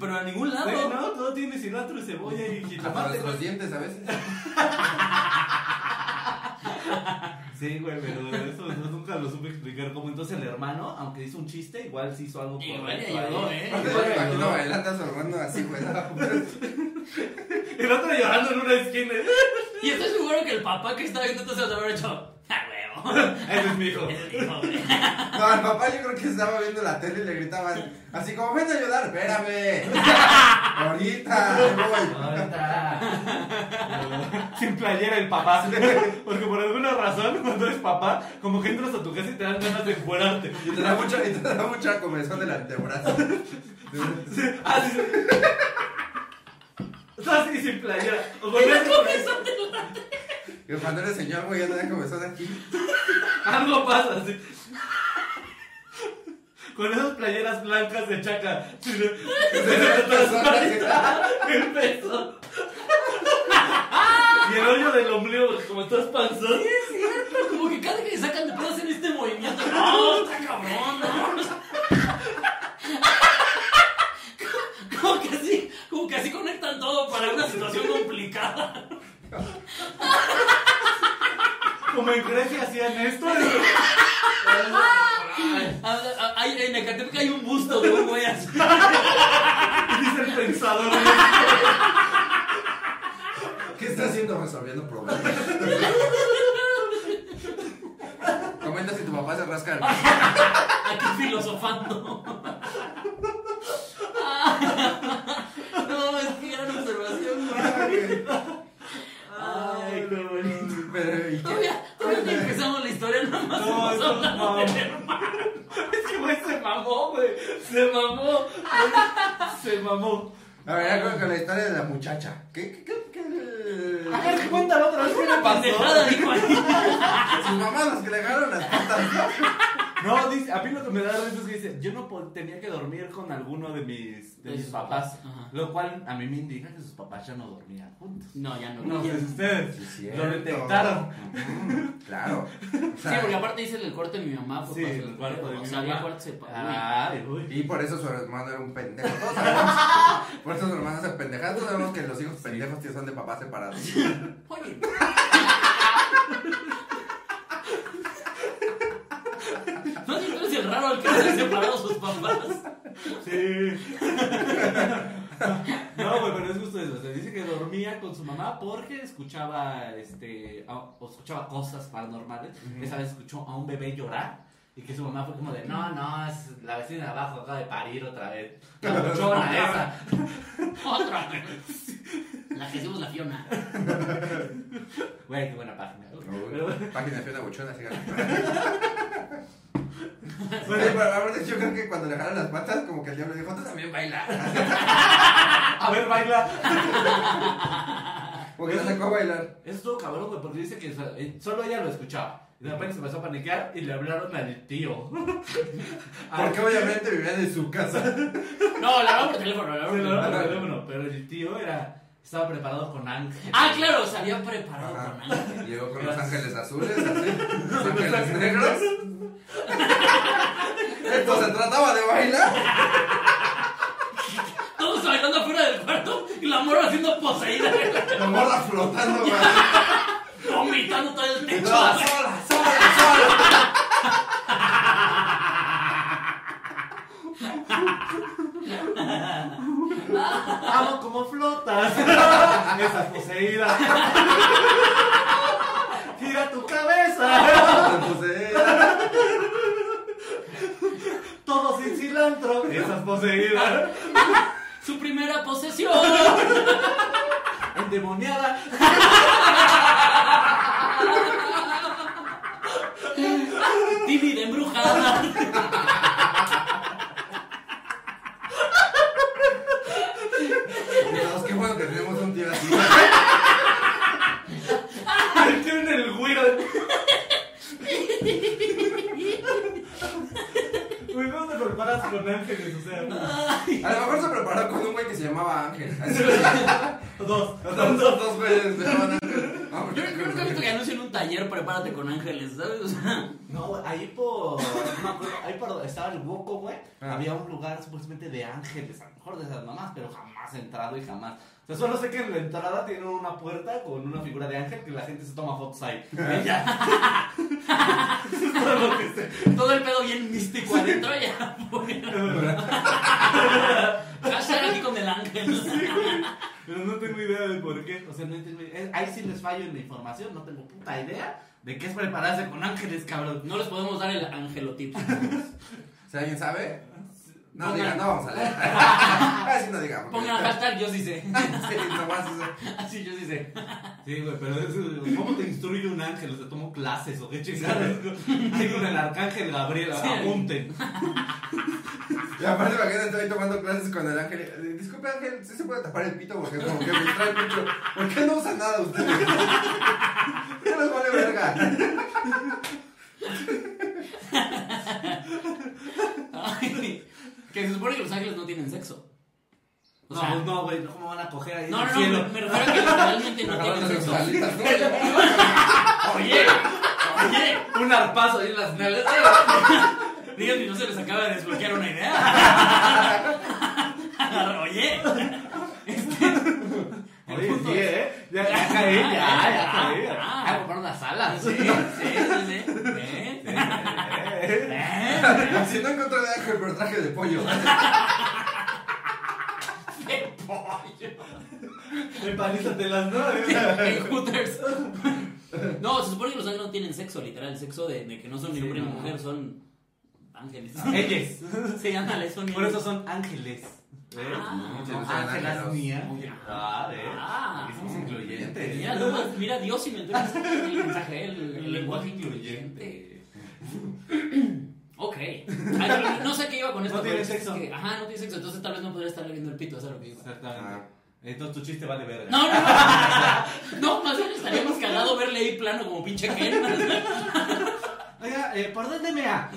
Pero a ningún lado. Güey, no, todo tiene cilantro y cebolla y Hasta jitomate. nuestros dientes a veces. Sí, güey, pero eso no- nunca lo supe explicar. Como entonces el hermano, aunque hizo un chiste, igual sí hizo algo Igual le ayudó, ahí. ¿eh? Aparte, yo me imagino bailando a su hermano así, güey. El otro llorando en una esquina. Y estoy seguro que el papá que estaba viendo esto se lo haber hecho. ¡Ah, huevo! Ese es mi hijo. Ese es mi hijo, güey. No, el papá yo creo que estaba viendo la tele y le gritaban así como, ven a ayudar, espérame. Ahorita, voy. Ahorita. Sin playera el papá. Porque por alguna razón, cuando eres papá, como que entras a tu casa y te dan ganas de encuerarte. Y te da mucha, y te da mucha comezón del antebrazo. Sí, así. sí. Estás así sin playera. O con eso- Y cuando eres señor, güey, ya te da comezón aquí. algo pasa así. Con esas playeras blancas de chaca. Sí, peso. Y el hoyo del ombligo, como estás panzón. Como que cada que sacan de pedo hacen este movimiento. ¡No! ¡Está cabrón! ¿no? Como que así, como que así conectan todo para una situación complicada. Como en Grecia hacían esto. Ah, ah, hay- En Ecatepec hay un busto de un güey así. Dice el pensador. ¿Qué está haciendo resolviendo problemas? Comenta si tu papá se rasca el Aquí filosofando. No, es que gran observación. Ay, qué bonito. Pero, ¿y qué? Todavía, todavía ni empezamos la historia, nada más No, eso hermano. Es que güey se mamó, güey. Se mamó. Se mamó. A ver, ya creo que la historia de la muchacha. ¿Qué? ¿Qué? ¿Qué? qué- A ver, cuéntalo otra vez qué le Pendejada, pasó. dijo ahí. Sus mamás los que le agarraron las patas. No, dice, a mí lo que me da risa es que dice, yo no po- tenía que dormir con alguno de mis, de De mis sus papás. papás, ajá. Lo cual a mí me indica que sus papás ya no dormían juntos. No, ya no. No, pues ustedes Sí, lo cierto. detectaron. Ujú, Claro. O Sí, porque aparte dice el corte de mi mamá. fue Sí, para el cuarto de o mi sea, mamá. había. Ay, uy. Y por eso su hermano era un pendejo. Todos sabemos. Por eso su hermano se pendeja. Todos sabemos que los hijos pendejos que son de papás separados. Oye. No sé, tú eres el raro al que se han separado sus papás. Sí. No, güey, pero es justo eso. Se dice que dormía con su mamá porque escuchaba, este, a- o escuchaba cosas paranormales. Esa vez escuchó a un bebé llorar y que su mamá fue como de, no, no, es la vecina de abajo acaba de parir otra vez. La buchona esa. Otra vez. La que hicimos la Fiona. Güey, qué buena página. Pero- Página de una buchona, síganla. Bueno, pero yo creo que cuando le jalan las patas, como que el diablo dijo, tú también baila. a ver, baila. Como que la sacó a bailar. Eso estuvo cabrón, güey, porque dice que eh, solo ella lo escuchaba. Y de repente se empezó a paniquear y le hablaron al tío. Porque obviamente vivía en su casa. No, la hablamos por teléfono, por hablaron por teléfono. pero el tío era, estaba preparado con ángel. Ah, claro, se había preparado Ajá. con ángel. Llegó con los ángeles azules, así. Los ángeles negros. Esto se trataba de bailar. Todos bailando afuera del cuarto y la morra haciendo poseída. La morra flotando, güey. Vomitando todo el techo. Amo como flotas. Esa poseída. Gira tu cabeza. Todo sin cilantro. Esa es poseída. Su primera posesión. Endemoniada tímida, embrujada. Qué bueno que tenemos un tío así. En el güiro. Con ángeles? O sea, A lo mejor se preparó con un güey que se llamaba Ángel. Dos. Dos, dos, dos güeyes se llamaban Ángel. Yo, yo nunca he visto que anuncien un taller, prepárate con ángeles, ¿sabes? O sea, No, güey, ahí por. No me acuerdo, ahí por donde estaba el Woco, güey. Ah. Había un lugar supuestamente de ángeles, a lo mejor de esas mamás, pero jamás he entrado y jamás. O sea, solo sé que en la entrada tienen una puerta con una figura de ángel que la gente se toma fotos ahí. Y ya. Eso es todo lo que sé. todo el pedo bien místico adentro ya. Hashtag aquí con el ángel. Pero no tengo idea de por qué. O sea, no tengo idea. Ahí sí les fallo en la información. No tengo puta idea de qué es prepararse con ángeles, cabrón. No les podemos dar el angelotip. Si alguien sabe, no Pongan- diga, no vamos a leer. Así no digamos. Pongan hashtag yo sí sé. Sí, nomás eso. Así yo sí sé. Sí, güey, pero eso, ¿cómo te instruye un ángel? O sea, tomo clases o qué chingados. Ahí con el arcángel Gabriel, Sí. apunten. Y aparte, imagínate, estoy tomando clases con el ángel. Disculpe, ángel, ¿sí se puede tapar el pito? Porque como que me distrae mucho. ¿Por qué no usa nada usted? ¿Qué les vale verga? Ay, que se supone que los ángeles no tienen sexo. O No, sea, pues no, güey, ¿cómo van a coger ahí? no, no, no, me, refiero a que literalmente no tienen sexo. Oye, oye, Un arpazo ahí en las nalgas. díganme, no se les acaba de desbloquear una idea. Oye, Oye, sí, ¿eh? Ya, ya caí, ya, ya caí. Ah. Comprar unas alas. sí, sí, sí, sí. ¿Eh? ¿Eh? Si no encontré de ángel, pero traje de pollo. ¡Qué pollo! Empanizatelas, ¿no? En Hooters. No, se supone que los ángeles no tienen sexo, literal. El sexo de, de que no son ni Sí, hombre ni no. mujer, son ángeles. Ellos. Sí, ándale, son Por eso son ángeles. Ah. Ángelas ángelos. mías. Ah, ¿ves? Ah. Somos incluyentes. Mira, no, mira, Dios inventó el el mensaje, el, el lenguaje incluyente. Ok. Ay, no sé qué iba con esto. No tiene es sexo. que- ajá, no tiene sexo. Entonces tal vez no podría estarle viendo el pito, eso es lo que iba. Exactamente. Ah. Entonces tu chiste vale verga. No, no, no. No, más bien estaríamos cagado verle ahí plano como pinche Ken. Oiga, eh, ¿por dónde me ha?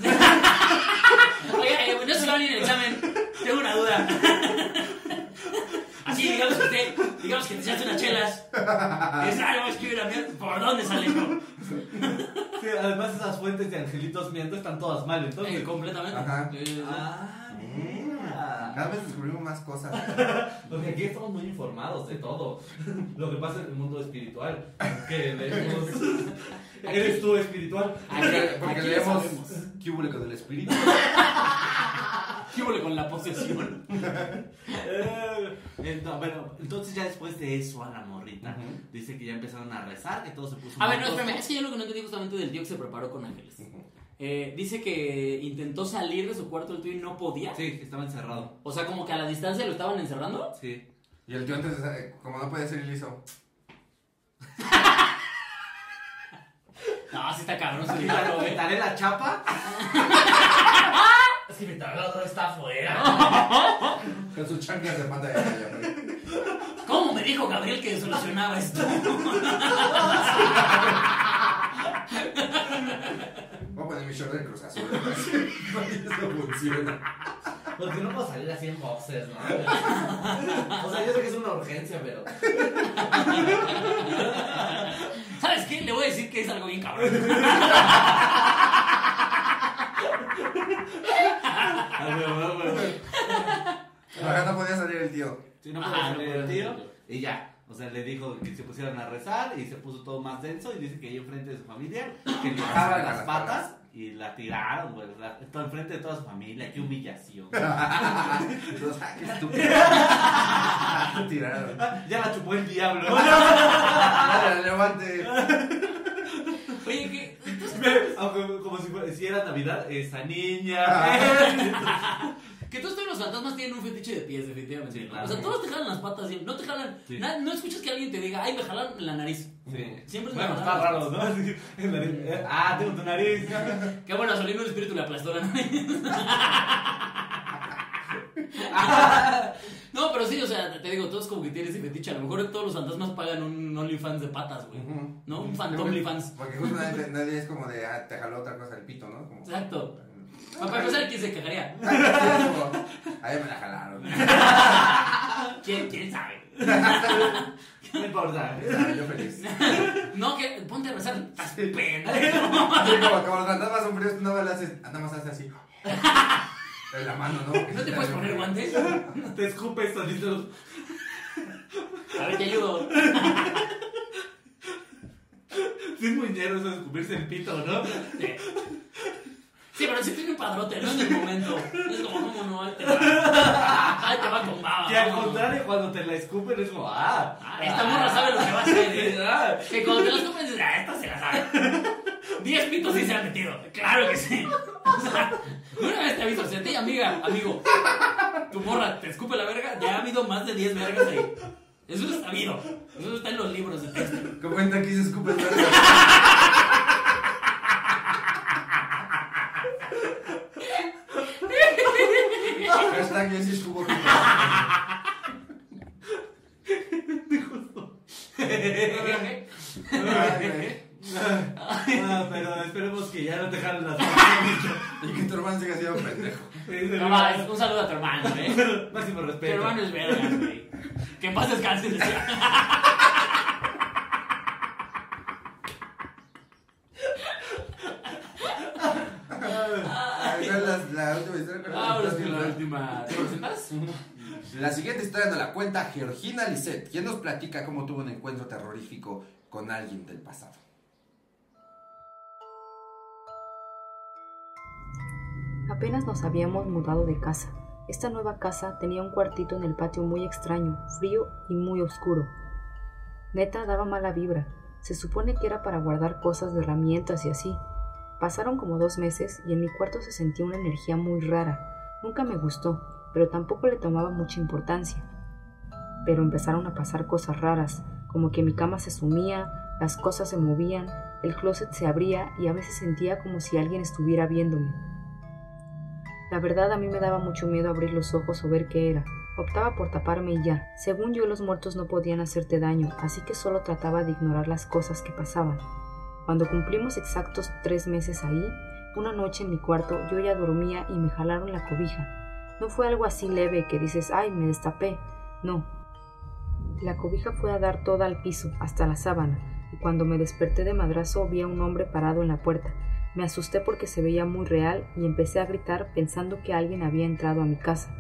Oiga, eh, no se va a venir el examen. Tengo una duda. Así, digamos que usted, digamos que te echaste unas chelas. Es raro escribir a mí. ¿Por dónde sale esto? Sí, además esas fuentes de angelitos miento están todas mal, entonces. Eh, completamente. Ajá. Eh, Ah, Cada mira. vez descubrimos más cosas. Porque aquí estamos muy informados de todo. Lo que pasa en el mundo espiritual. Que leemos. Eres tú espiritual. Porque, porque Aquí leemos. ¿Qué hubo con el espíritu? ¿Qué con la posesión? Eh, bueno, entonces ya después de eso a la morrita, dice que ya empezaron a rezar, que todo se puso A ver, no, espérame. Es que yo lo que no entendí justamente del tío que se preparó con ángeles. Eh, dice que intentó salir de su cuarto el tío y no podía. Sí, que estaba encerrado. O sea, como que a la distancia lo estaban encerrando. Sí. Y el tío antes, como no puede ser, él hizo. No, sí está cabrón su Quitaré, eh. quitaré la chapa. Es que mi taladro está afuera. Con sus chanclas de pata de gallo. ¿Cómo me dijo Gabriel que solucionaba esto? Voy a poner mi short de Cruz Azul. Eso funciona. Porque no puedo salir así en boxers, ¿no? O sea, yo sé que es una urgencia, pero. ¿Sabes qué? Le voy a decir que es algo bien cabrón. Acá no podía salir el tío. Sí, no Ajá, no salir el tío. salir. Y ya. O sea, le dijo que se pusieran a rezar y se puso todo más denso y dice que ahí enfrente de su familia que le bajaban las patas y la tiraron, güey. La, todo enfrente de toda su familia. Qué humillación. Entonces, ah, qué estúpido. La Tiraron. ya la chupó el diablo. Dale, levante. Oye, ¿qué? Aunque como si, fuera- si era Navidad, esa niña. Que todos los fantasmas tienen un fetiche de pies, definitivamente. Claro. O sea, todos te jalan las patas. y No te jalan. Sí. na- no escuchas que alguien te diga, ay, me jalan la nariz. Sí. Siempre es bueno, me está raro, ¿no? Nariz. Eh, Ah, tengo tu nariz. Qué bueno, a el espíritu le aplastó la nariz. no, pero sí, o sea, te digo, todos como que tienen ese fetiche. A lo mejor todos los fantasmas pagan un OnlyFans de patas, güey. ¿No? Un Phantom OnlyFans. Porque justo nadie, nadie es como de, ah, te jaló otra cosa el pito, ¿no? Como, Exacto. Para empezar, ¿quién se cagaría? Ahí me la jalaron. ¿Quién, quién sabe? No importa. Ah, Yo feliz. No, que ponte a rezar. Estás pendejo. Como, como los fantasmas son fríos, no le haces, nada más hace así. En la mano, ¿no? ¿No te puedes poner guantes? Te escupes solitos. A ver, te ayudo. Sí, es muy ñero eso de escupirse el pito, ¿no? Sí. Sí, pero si tiene un padrote, no en el momento. Es como, ¿cómo no? Ahí te va. Ahí te va con baba. Que al contrario, cuando te la escupen es como, ah. Ah, esta morra sabe lo que va a hacer. ¿eh? Ah. Que cuando te las comes dices, ah, esta se la sabe. Diez pitos sí se han metido. Claro que sí. O sea, una vez te aviso, si a ti, amiga, amigo, tu morra te escupe la verga, ya ha habido más de 10 vergas ahí. Eso es sabido. Eso está en los libros de texto. ¿Cómo cuenta aquí se escupe verga? Hashtag yo sí escupo pito. Güey. Ah, pero esperemos que ya no te jalen las manos Y que tu hermano siga siendo pendejo. No, va, un saludo a tu hermano, eh. Máximo Tu respeto. hermano es verga, güey. Que en paz descanse, decía. Ay, ¿cuál es la, la última historia? ¿Cuál es la Vámonos con la última? última. ¿Te presentas? La siguiente historia nos la cuenta Georgina Lisset, quien nos platica cómo tuvo un encuentro terrorífico con alguien del pasado. Apenas nos habíamos mudado de casa. Esta nueva casa tenía un cuartito en el patio muy extraño, frío y muy oscuro. Neta daba mala vibra. Se supone que era para guardar cosas de herramientas y así. Pasaron como dos meses y en mi cuarto se sentía una energía muy rara. Nunca me gustó, pero tampoco le tomaba mucha importancia. Pero empezaron a pasar cosas raras, como que mi cama se sumía, las cosas se movían, el closet se abría y a veces sentía como si alguien estuviera viéndome. La verdad a mí me daba mucho miedo abrir los ojos o ver qué era. Optaba por taparme y ya. Según yo los muertos no podían hacerte daño, así que solo trataba de ignorar las cosas que pasaban. Cuando cumplimos exactos tres meses ahí, una noche en mi cuarto yo ya dormía y me jalaron la cobija. No fue algo así leve que dices, ay, me destapé. No. La cobija fue a dar toda al piso, hasta la sábana, y cuando me desperté de madrazo vi a un hombre parado en la puerta. Me asusté porque se veía muy real y empecé a gritar pensando que alguien había entrado a mi casa.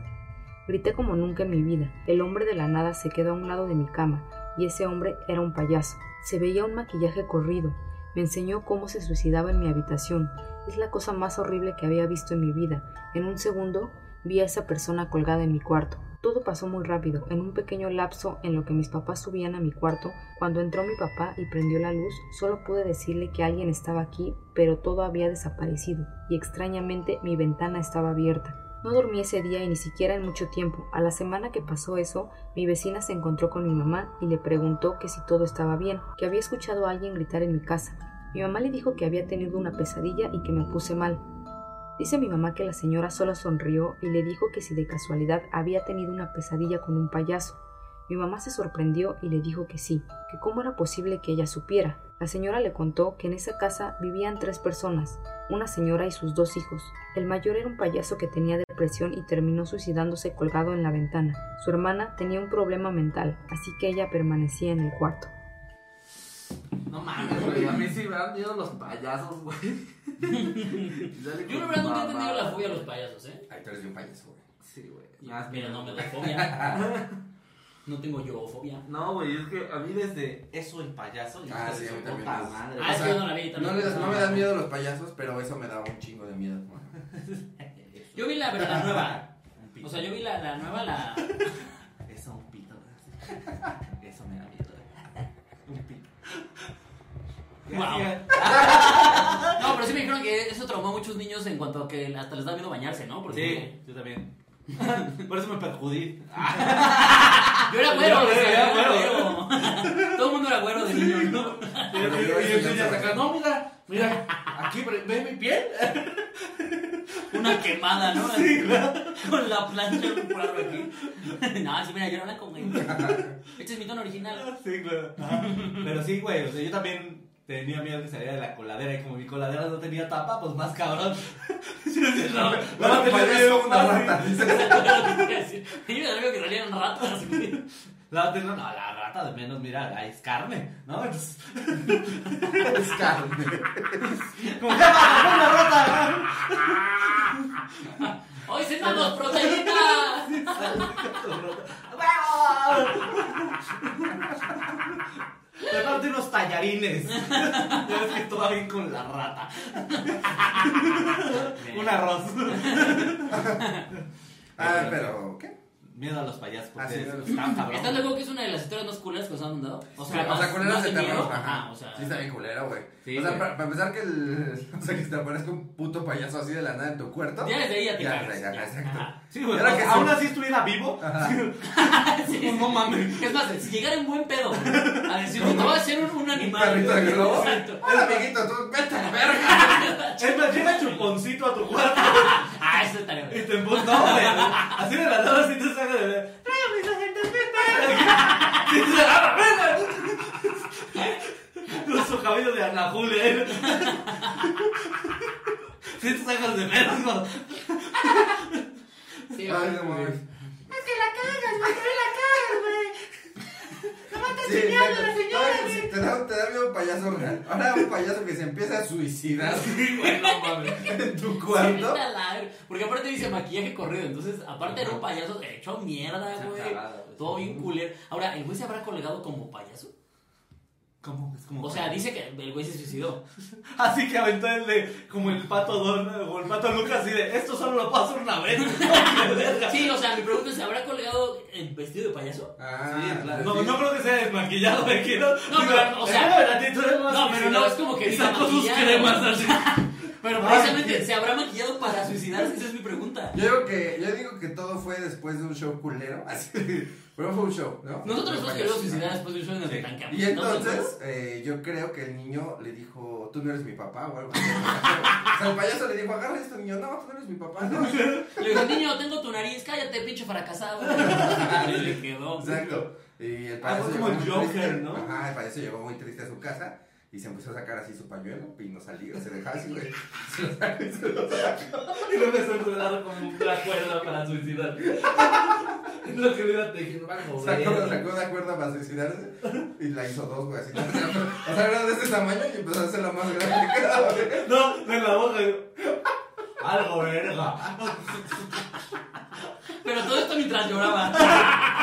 Grité como nunca en mi vida. El hombre de la nada se quedó a un lado de mi cama y ese hombre era un payaso. Se veía un maquillaje corrido. Me enseñó cómo se suicidaba en mi habitación. Es la cosa más horrible que había visto en mi vida. En un segundo vi a esa persona colgada en mi cuarto. Todo pasó muy rápido, en un pequeño lapso en lo que mis papás subían a mi cuarto. Cuando entró mi papá y prendió la luz, solo pude decirle que alguien estaba aquí, pero todo había desaparecido, y extrañamente mi ventana estaba abierta. No dormí ese día y ni siquiera en mucho tiempo. A la semana que pasó eso, mi vecina se encontró con mi mamá y le preguntó que si todo estaba bien, que había escuchado a alguien gritar en mi casa. Mi mamá le dijo que había tenido una pesadilla y que me puse mal. Dice mi mamá que la señora solo sonrió y le dijo que si de casualidad había tenido una pesadilla con un payaso. Mi mamá se sorprendió y le dijo que sí, que cómo era posible que ella supiera. La señora le contó que en esa casa vivían tres personas, una señora y sus dos hijos. El mayor era un payaso que tenía depresión y terminó suicidándose colgado en la ventana. Su hermana tenía un problema mental, así que ella permanecía en el cuarto. No mames, güey. A mí sí me dan miedo los payasos, güey. Yo la verdad nunca he entendido la fobia a los payasos, ¿eh? Ay, tú eres bien payaso, güey. Sí, güey. Mira, no me da fobia. No tengo yo fobia. No, güey, es que a mí desde eso el payaso. Ah, sí, a mí su también puta es- madre. Ah, es que yo no la vi. No, también. les- no me dan miedo los payasos, pero eso me daba un chingo de miedo. Yo vi la, la nueva. O sea, yo vi la, la nueva, la. Eso, un pito. Wow. No, pero sí me dijeron que eso traumó a muchos niños en cuanto a que hasta les da miedo bañarse, ¿no? Sí, yo también. Por eso me perjudí. yo era güero, Yo era yo güero. Todo el mundo era güero de niño, ¿no? Y yo- yo No, mira, mira, aquí ve ve mi piel. Una quemada, ¿no? Sí, claro. Con la plancha por algo aquí. No, sí, mira, yo era blanco, güey. Este es mi tono original. Sí, claro. Ajá. Pero sí, güey, o sea, yo también tenía miedo que saliera de la coladera y como mi coladera no tenía tapa, pues más cabrón. No, No, no, como una rata. Y yo me sabía que salían ratas. La no, la rata de menos, mira, ahí es carne, ¿no? Entonces, Es carne. como, ¿qué pasa con la rata? ¡Hoy cenamos proteínas! Prepárate unos tallarines. Ya ves que todo bien con la rata. Un arroz. Ah, pero, ¿qué? Miedo a los payasos porque Ah, sí, miedo. están cabrón. ¿Estás de acuerdo que es una de las historias más culeras que nos han mandado? O sea, o más, sea, culeras más de terror. Ajá. Ajá, o sea. Sí, está bien culero, güey. Sí, o sea, para, para empezar que el. O sea, que te aparezca un puto payaso así de la nada en tu cuarto. Ya desde ahí ya te Ya, ya, ya. exacto. Ajá. Sí, güey. Era o que sea, son- aún así estuviera vivo. Sí, No mames. Es más, si llegara en buen pedo a decir, te voy a hacer un, un animal. perrito de globo. Exacto. Hola, amiguito, tú vete a la verga. Es más, llega chuponcito a tu cuarto Ah, eso está y bien. te empuja. No, güey. Así de la nada, así te saca de. Tráigame esa gente Y te agarra, ¡venga! Con su cabello de Ana Julia. ¿eh? Sí te sacas de menos, ¿no? Sí, Ay, güey. no mames. Es que la cagas, güey, que la cagas, güey. Te Sí, enseñando la exacto. señora, Ay, sí, güey. te da, te da miedo un payaso real. Ahora un payaso que se empieza a suicidar Sí, güey, no mames. en tu cuarto. la. Porque aparte dice maquillaje corrido, entonces aparte era un payaso hecho mierda, güey. Güey. Todo bien culero. Ahora, ¿el güey se habrá colgado como payaso? ¿Cómo? Es como. O sea, dice que el güey se suicidó. Así que aventó el de. Como el pato Don o el pato Lucas, así de. Esto solo lo paso una vez. Sí, o sea, mi pregunta es, ¿se habrá colgado el vestido de payaso? Ah, Sí, claro. sí. No, no creo que sea desmaquillado de que no. Pero, o sea- No, pero no es como que y diga sacó sus cremas así. Pero precisamente. ¿se habrá maquillado para suicidarse? Esa es mi pregunta. Yo digo que, yo digo que todo fue después de un show culero. Así, pero fue un show, ¿no? Nosotros nos payaso. suicidar después de un show en el Sí. que tanqueamos. Y entonces, eh, yo creo que el niño le dijo, tú no eres mi papá o algo así. O sea, el payaso le dijo, agarra esto, niño. No, tú no eres mi papá. No. Le dijo, niño, tengo tu nariz, cállate, pinche fracasado. Y le quedó. Exacto. Y el Ah, payaso fue como el Joker, triste. ¿no? Ajá, el payaso llegó muy triste a su casa y se empezó a sacar así su pañuelo y no salía, se dejaba así, güey. Se lo sacó y se lo sacó. Y lo empezó a enredar como una cuerda para suicidar. Es lo que hubiera te dije, no va a Sacó, sacó una cuerda para suicidarse y la hizo dos, güey, así. O sea, era de este tamaño y empezó a hacerla más grande cada vez. No, en la boca. Algo, verga. Pero todo esto mientras lloraba.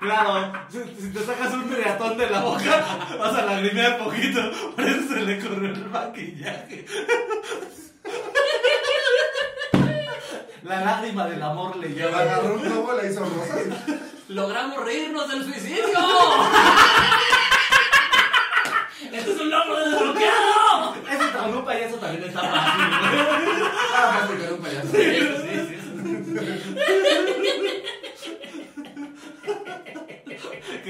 Claro, si, si te sacas un triatón de la boca, vas a lagrimear poquito. Por eso se le corrió el maquillaje. La lágrima del amor le Le lleva. agarró un globo, la hizo rosa. Logramos reírnos del suicidio. Esto es un logro desbloqueado. Ese con un payaso también está fácil. Ah, más que un payaso.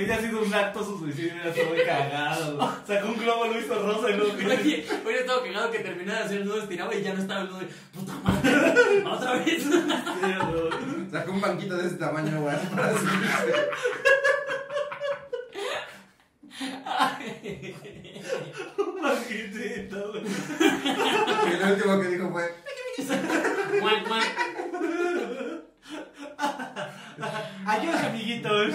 Que ya ha sido un acto su suicidio, ya estoy cagado. Sacó un globo, lo hizo rosa y luego. Oye, hoy estaba cagado que terminara de hacer el nudo estirado y ya no estaba el nudo. de, Puta madre, otra vez. Sacó un banquito de ese tamaño, güey, para subirse. Majitito, güey. Y lo último que dijo fue, Cuac, cuac. Adiós, amiguitos.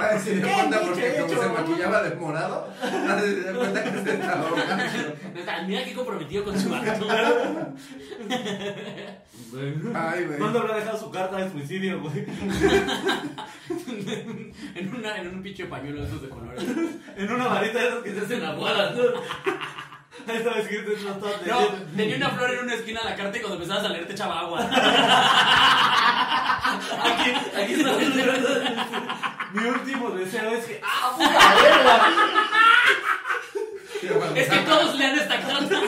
Va a decir de ¿Qué cuenta han porque dicho, como hecho? se maquillaba de morado, nadie se dio cuenta que se ahogando. Mira qué comprometido con su acto. Ay, güey. ¿Dónde habrá dejado su carta de suicidio, güey? en, una, en un pinche pañuelo de esos de colores. En una varita de esas que se hacen abuelas, estaba escrito en los. No, tenía una flor en una esquina de la carta y cuando empezabas a leer te echaba agua. Aquí, aquí está Mi último deseo es que. ¡Ah, puta verga! Es que todos lean esta carta.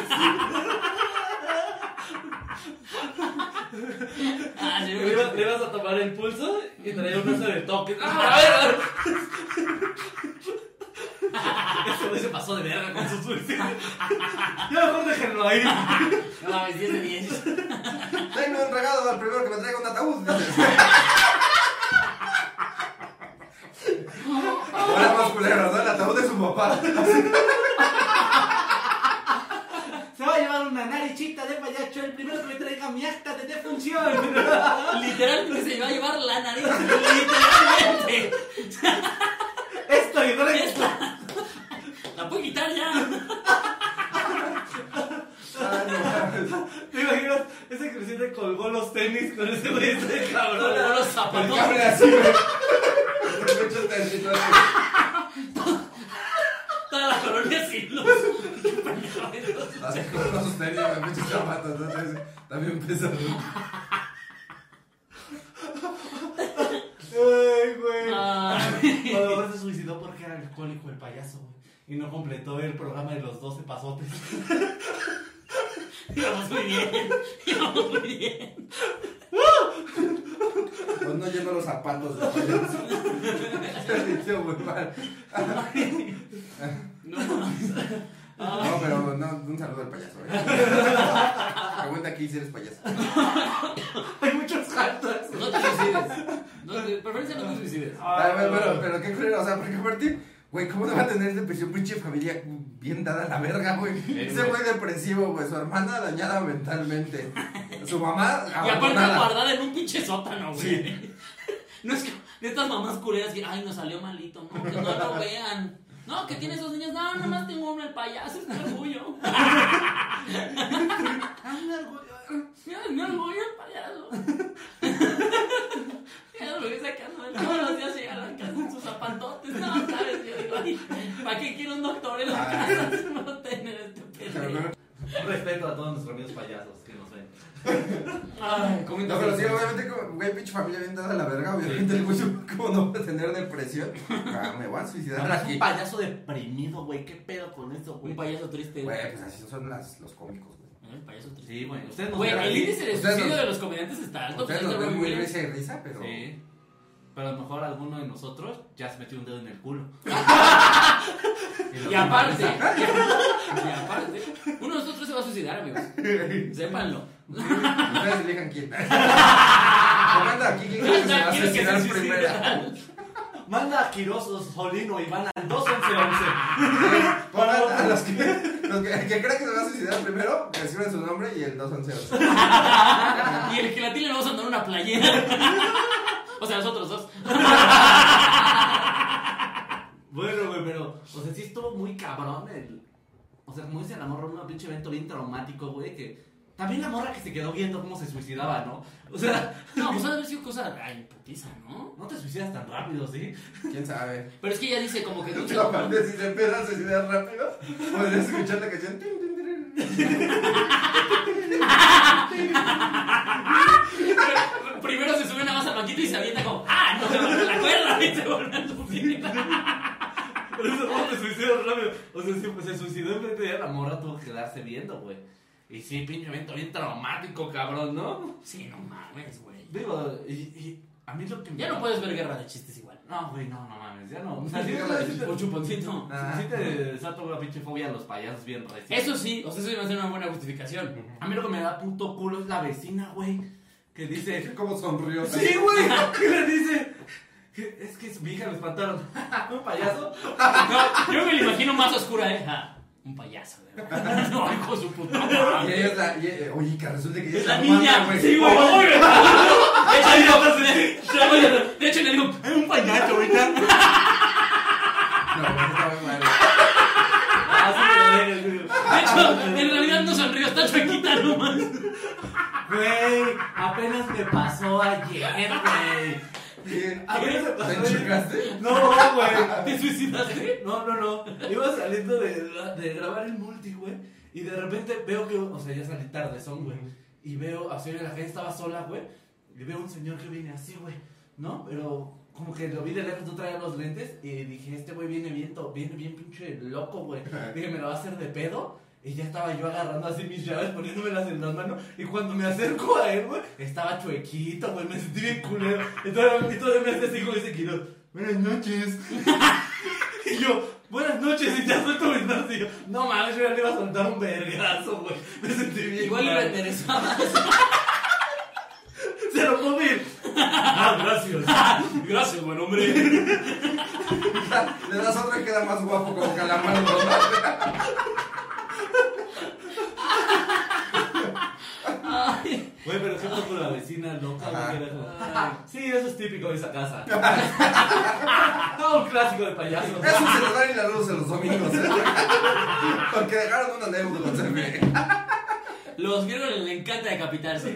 Ah, Le, ibas- le vas a tomar el pulso y traer un oso de toques. ¡Ah, a ver, a ver! Güey se pasó de verga con su suicidio. Ya mejor déjenlo ahí. No mames, 10 de 10. Tengo un regalo al primero que me traiga un ataúd. Ahora más culero, ¿no? El ataúd de su papá. Se va a llevar una narichita de payacho, el primero que me traiga mi acta de defunción. Literalmente se iba a llevar la nariz. Literalmente. Esto y no le Esta. La puedo quitar ya. Ay, no mames. ¿Te imaginas? Ese creciente colgó los tenis con ese güey ese cabrón. Luego los El zapatos. cable así, güey. Toda la colonia sin luz. Así como no sostenía, güey, muchos zapatos. Entonces, también pesado. Ay, güey. Ay. Cuando mejor se suicidó porque era alcohólico el payaso, güey. Y no completó el programa de los 12 pasotes. Íbamos muy bien. Íbamos muy bien. Pues no lleno los zapatos de payaso. Se muy mal. No. No, pero no, un saludo al payaso. ¿eh? Pregunta aquí si eres payaso. Hay muchos hashtags. No te suicides. No, de preferencia no te suicides. Ay, bueno, pero, pero qué culero, o sea, porque aparte, güey, ¿cómo no va a tener depresión? Pinche familia bien dada a la verga, güey. Ese güey depresivo, güey, su hermana dañada mentalmente. Su mamá Y aparte guardada en un pinche sótano, güey. No es que de estas mamás culeras que, ay, nos salió malito, no, que no lo vean. No, que tiene esos niños, no, nomás tengo uno, el payaso, es mi orgullo. Mi orgullo el payaso. Mira, lo que sacando, todos los días llega a la casa en sus zapatotes, no, sabes, yo digo, ay, ¿para qué quiero un doctor en la casa si no tener este Pero pedo? no, Respeto a todos nuestros amigos payasos que nos ven. Ay, No, pero sí, obviamente, como, güey, pinche familia bien dada a la verga, obviamente el güey, ¿cómo no va a tener depresión? Ah, me voy a suicidar es aquí. un payaso deprimido, güey. ¿Qué pedo con eso, güey? Un payaso triste. Güey, pues así son las, los cómicos, güey. El payaso triste. Sí, güey. Ustedes no Güey, saben. el índice de suicidio nos- de los comediantes está alto. Ustedes este ven muy- risa y risa, pero... Sí. Pero a lo mejor alguno de nosotros ya se metió un dedo en el culo. Y aparte, y aparte, uno de nosotros se va a suicidar, amigos. Sépanlo. Ustedes elijan quién. Comenta aquí quién cree que se va a ¿Quién es que suicidar primero. Manda a Quiroz, Solino y van al 21111. Pongan a los que, los que, que crean que se va a suicidar primero, que escriban su nombre y el 211. Y el gelatín le vamos a mandar una playera. O sea, nosotros dos. Bueno, güey, pero, o sea, sí estuvo muy cabrón el. O sea, como dice la morra, un pinche evento bien traumático, güey, que. También la morra que se quedó viendo cómo se suicidaba, ¿no? O sea, No, pues ha de sido cosa. Ay, putiza, ¿no? no te suicidas tan rápido, ¿sí? ¿Quién sabe? Pero es que ella dice como que. Pero aparte, si se empieza a suicidar rápido, podrías escuchar la canción. Primero se sube nada más al banquito y se avienta como. ¡Ah! No se rompe la cuerda y se vuelve a subir. Pero eso no te suicidas rápido. O sea, sí, pues se suicidó enfrente de la morra tuvo que quedarse viendo, güey. Y sí, pinche evento bien traumático, cabrón, ¿no? Sí, no mames, güey. Digo, y, y a mí lo que me. Ya no puedes ver guerra de chistes igual. No, güey, no, no mames, ya no. O sea, Sí, sí, guerra de. Por chuponcito. Ah. Sí te desata una pinche fobia a los payasos bien recién. Eso sí, o sea, eso iba a ser una buena justificación. A mí lo que me da puto culo es la vecina, güey. Que dice. ¿Cómo sonrió? Sí, güey. Que le dice. que Es que su hija lo espantaron. ¿Un payaso? No, yo me lo imagino más oscura, ¿eh? Ah, un payaso, de verdad. No, hijo de su puta Y madre. ella es la. y- oye, que resulta que ella Es la niña. Sí, güey. Oye. De hecho, le digo, de hecho, le digo, "Ay, un payaso, ahorita. No, está muy mal. Ah, sí, me lo dejas, De hecho, en realidad no sonrío, está chuequita nomás. Güey, apenas me pasó ayer, güey. Bien. Apenas me ¿Te pasó ayer. enchicaste? No, güey. ¿Te suicidaste? No, no, no. Iba saliendo de, de grabar el multi, güey. Y de repente veo que, o sea, ya salí tarde, son, güey. Y veo, así en la calle estaba sola, güey. Y veo un señor que viene así, güey. ¿No? Pero como que lo vi de lejos, no traía los lentes. Y dije, este güey viene bien, viene bien pinche loco, güey. Dije, me lo va a hacer de pedo. Y ya estaba yo agarrando así mis llaves, poniéndomelas en las manos. Y cuando me acerco a él, güey, estaba chuequito, güey. Me sentí bien culero. Y todavía, y todavía me hace así como dice Quiroz. Buenas noches. Y yo, buenas noches, y ya suelto mis manos. Y yo, no mames, yo ya le iba a soltar un vergazo, güey. Me sentí bien. Igual mal. iba interesada. Se lo ir. Ah, gracias. Gracias, buen hombre. Le das otro y queda más guapo como calamar, ¿no? Güey, pero ejemplo con la vecina loca, Ajá. güey, que era como, Sí, eso es típico de esa casa. no, un clásico de payasos. Es un celular y la luz en los domingos, ¿eh? Porque dejaron una deuda, se ve. Los griegos les encanta decapitarse.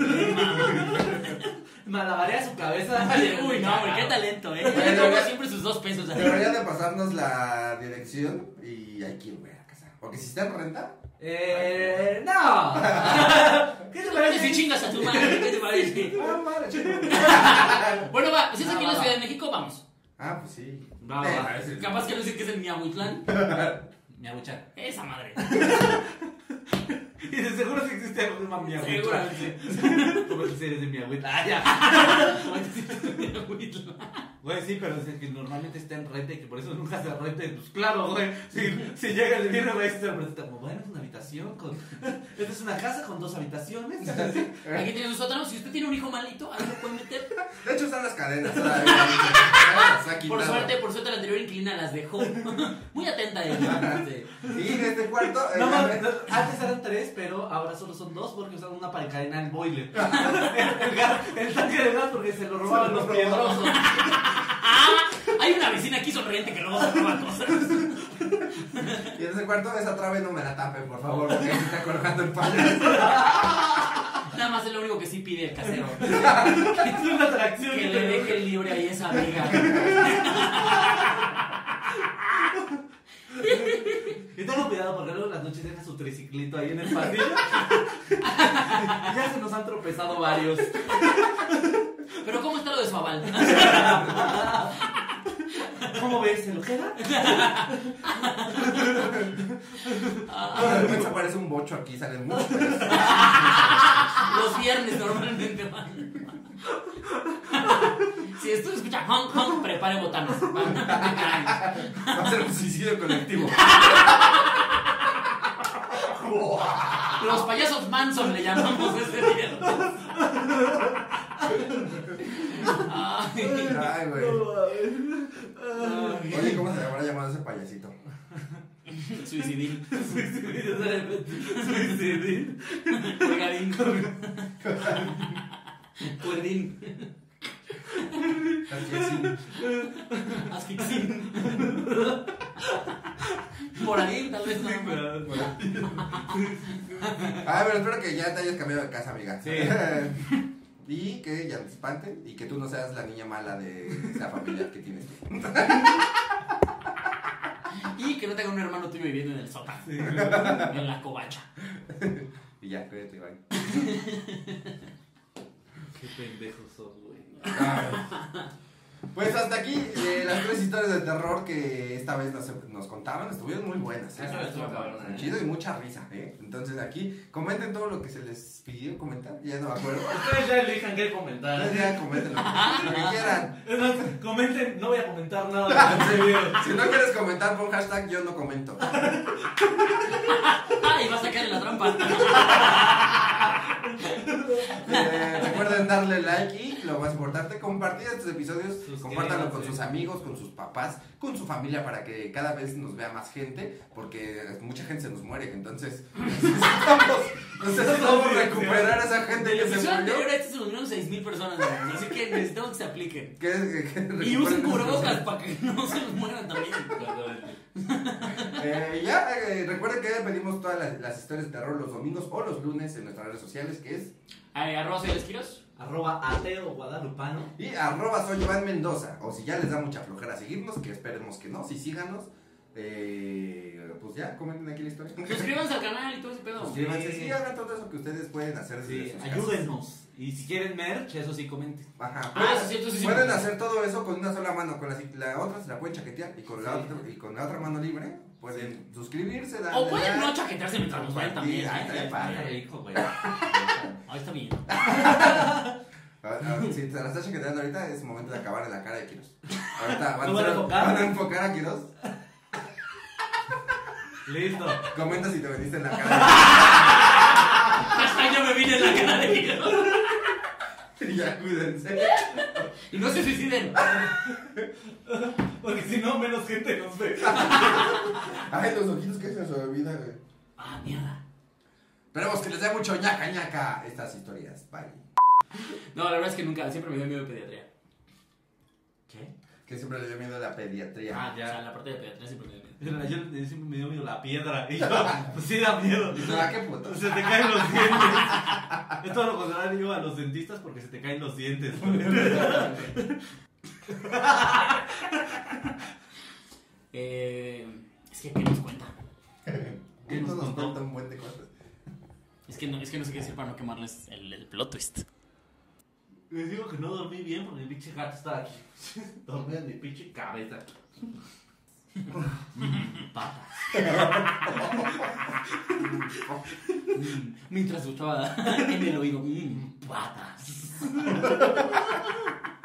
Malabarea su cabeza. Uy, no, güey, qué talento, eh. Toma siempre sus dos pesos ahí. Deberían de pasarnos la dirección y hay que ir, güey. Porque si está en renta, Eh, no. ¿Qué te Si parece? chingas a tu madre, ¿qué te parece? Ah, madre. Bueno, va, si es aquí en la Ciudad de México, vamos. Ah, pues sí. Va, va. Capaz que no sé que es el Miahuitlán. Mi abucha. Esa madre. Y de seguro si existe algo que se llama mi abucha. Seguramente. Como si eres de mi abuela. Ah, ya. Sí. Güey, sí, pero es que normalmente está en renta y que por eso nunca se renta. Pues claro, güey. Si, si llega el viernes, güey, se presenta como, bueno, es una habitación con. Esta es una casa con dos habitaciones. Aquí tiene su sótano. Si usted tiene un hijo malito, ahí lo puede meter. De hecho, están las cadenas. Por suerte, por suerte, la anterior inquilina las dejó. Muy atenta ella. Sí. Y en este cuarto. eh, No, no, antes eran tres, pero ahora solo son dos porque usaron una para encadenar el boiler. El, gas- el tanque de gas porque se lo robaban los piedrosos. Ah, hay una vecina aquí sonriente que luego se roba cosas. Y en ese cuarto, esa trave no me la tapen, por favor, porque se está colgando el payaso. Nada más es lo único que sí pide el casero. Es una atracción. Que le deje libre ahí esa amiga. Y tengo cuidado porque luego en las noches deja su triciclito ahí en el pasillo. ya se nos han tropezado varios. Pero ¿cómo está lo de su aval? ¿Cómo ves? ¿Se lo queda? De repente aparece un bocho aquí, salen muchos. Los viernes normalmente van. Si esto escucha honk honk, prepare botanas. Va a ser un suicidio colectivo. Los payasos Manson le llamamos este viernes. Ay, Ay, güey. ay. Oye, ¿cómo se llamará llamado ese payasito? Suicidil. Suicidio. Colgadín. Sí. Asfixín. Moradín, tal vez no. Ay, pero espero que ya te hayas cambiado de casa, amiga. Sí. Y que ya te espanten y que tú no seas la niña mala de esa familia que tienes. Y que no tenga un hermano tuyo viviendo en el sótano. Sí. En la covacha. Y ya, cuídate, bye. Qué pendejos son, güey. Pues hasta aquí eh, las tres historias de terror que esta vez nos, nos contaban. Estuvieron muy buenas. ¿eh? Esta vez estuvo cabrona, Muy. Chido y mucha risa. ¿eh? Entonces aquí comenten todo lo que se les pidió comentar. Ya no me acuerdo. Ustedes ya elijan qué comentar. Ustedes ya comenten lo que, lo que quieran. Es más, comenten, no voy a comentar nada. Si no quieres comentar, pon hashtag yo no comento. Ah, y vas a caer en la trampa. Eh, recuerden darle like y lo más importante, compartir estos episodios. Suscríbanse. Compártanlo con sus amigos, con sus papás, con su familia para que cada vez nos vea más gente. Porque mucha gente se nos muere. Entonces necesitamos, necesitamos recuperar a esa gente que se murió. anterior a este se unieron 6.000 personas. Así que necesitamos que se apliquen. Que, que- que Y usen cubrebocas para que no se nos mueran también. Eh, ya, eh, recuerden que pedimos todas las, las historias de terror los domingos o los lunes en nuestras redes sociales, que es Ay, arroz y esquiros. Arroba ateo guadalupano. y arroba soy Iván Mendoza. O si ya les da mucha flojera seguirnos, que esperemos que no, si síganos, eh, pues ya, comenten aquí la historia. Suscríbanse al canal y todo ese pedo. Suscríbanse, Sí. sí, hagan todo eso que ustedes pueden hacer Sí, sus casas. ayúdenos. Y si quieren merch, eso sí, comenten. Ajá. Ah, eso sí, eso sí, sí. Pueden hacer todo eso con una sola mano, con la, la otra se la pueden chaquetear y con, la otra, y con la otra mano libre pueden suscribirse, darle O pueden like. no chaquetearse mientras nos ven también. ¿eh? está padre. Hijo, güey. Ahí está bien. Si te la estás chaqueteando ahorita, es momento de acabar en la cara de Kiros. Ahorita van, ¿Lo van a enfocar? van a enfocar a Kiros. Listo. Comenta si te veniste en la cara. Hasta yo me vine en la cara de Guido. Y ya, cuídense. Y no se suiciden. Porque si no, menos gente nos ve. Ay, los ojitos que se su vida, güey. Ah, mierda. Esperemos que les dé mucho ñaca ñaca estas historias. Bye. No, la verdad es que nunca, siempre me dio miedo de pediatría. ¿Qué? Que siempre le dio miedo a la pediatría. Ah, ya. O sea, la parte de pediatría siempre me dio miedo. Yo, yo siempre me dio miedo la piedra. Y yo, pues sí da miedo. Y ¿a qué puto? Se te caen los dientes. Es todo lo contrario a los dentistas porque se te caen los dientes. Eh, es que, ¿qué nos cuenta? ¿Qué nos nos cuenta un buen de cosas. Es que no, es que no sé qué decir para no quemarles el, el plot twist. Les digo que no dormí bien porque el pinche gato estaba aquí. Dormía en mi pinche cabeza. Patas. Mm, Mientras escuchaba en el oído, mmm, patas.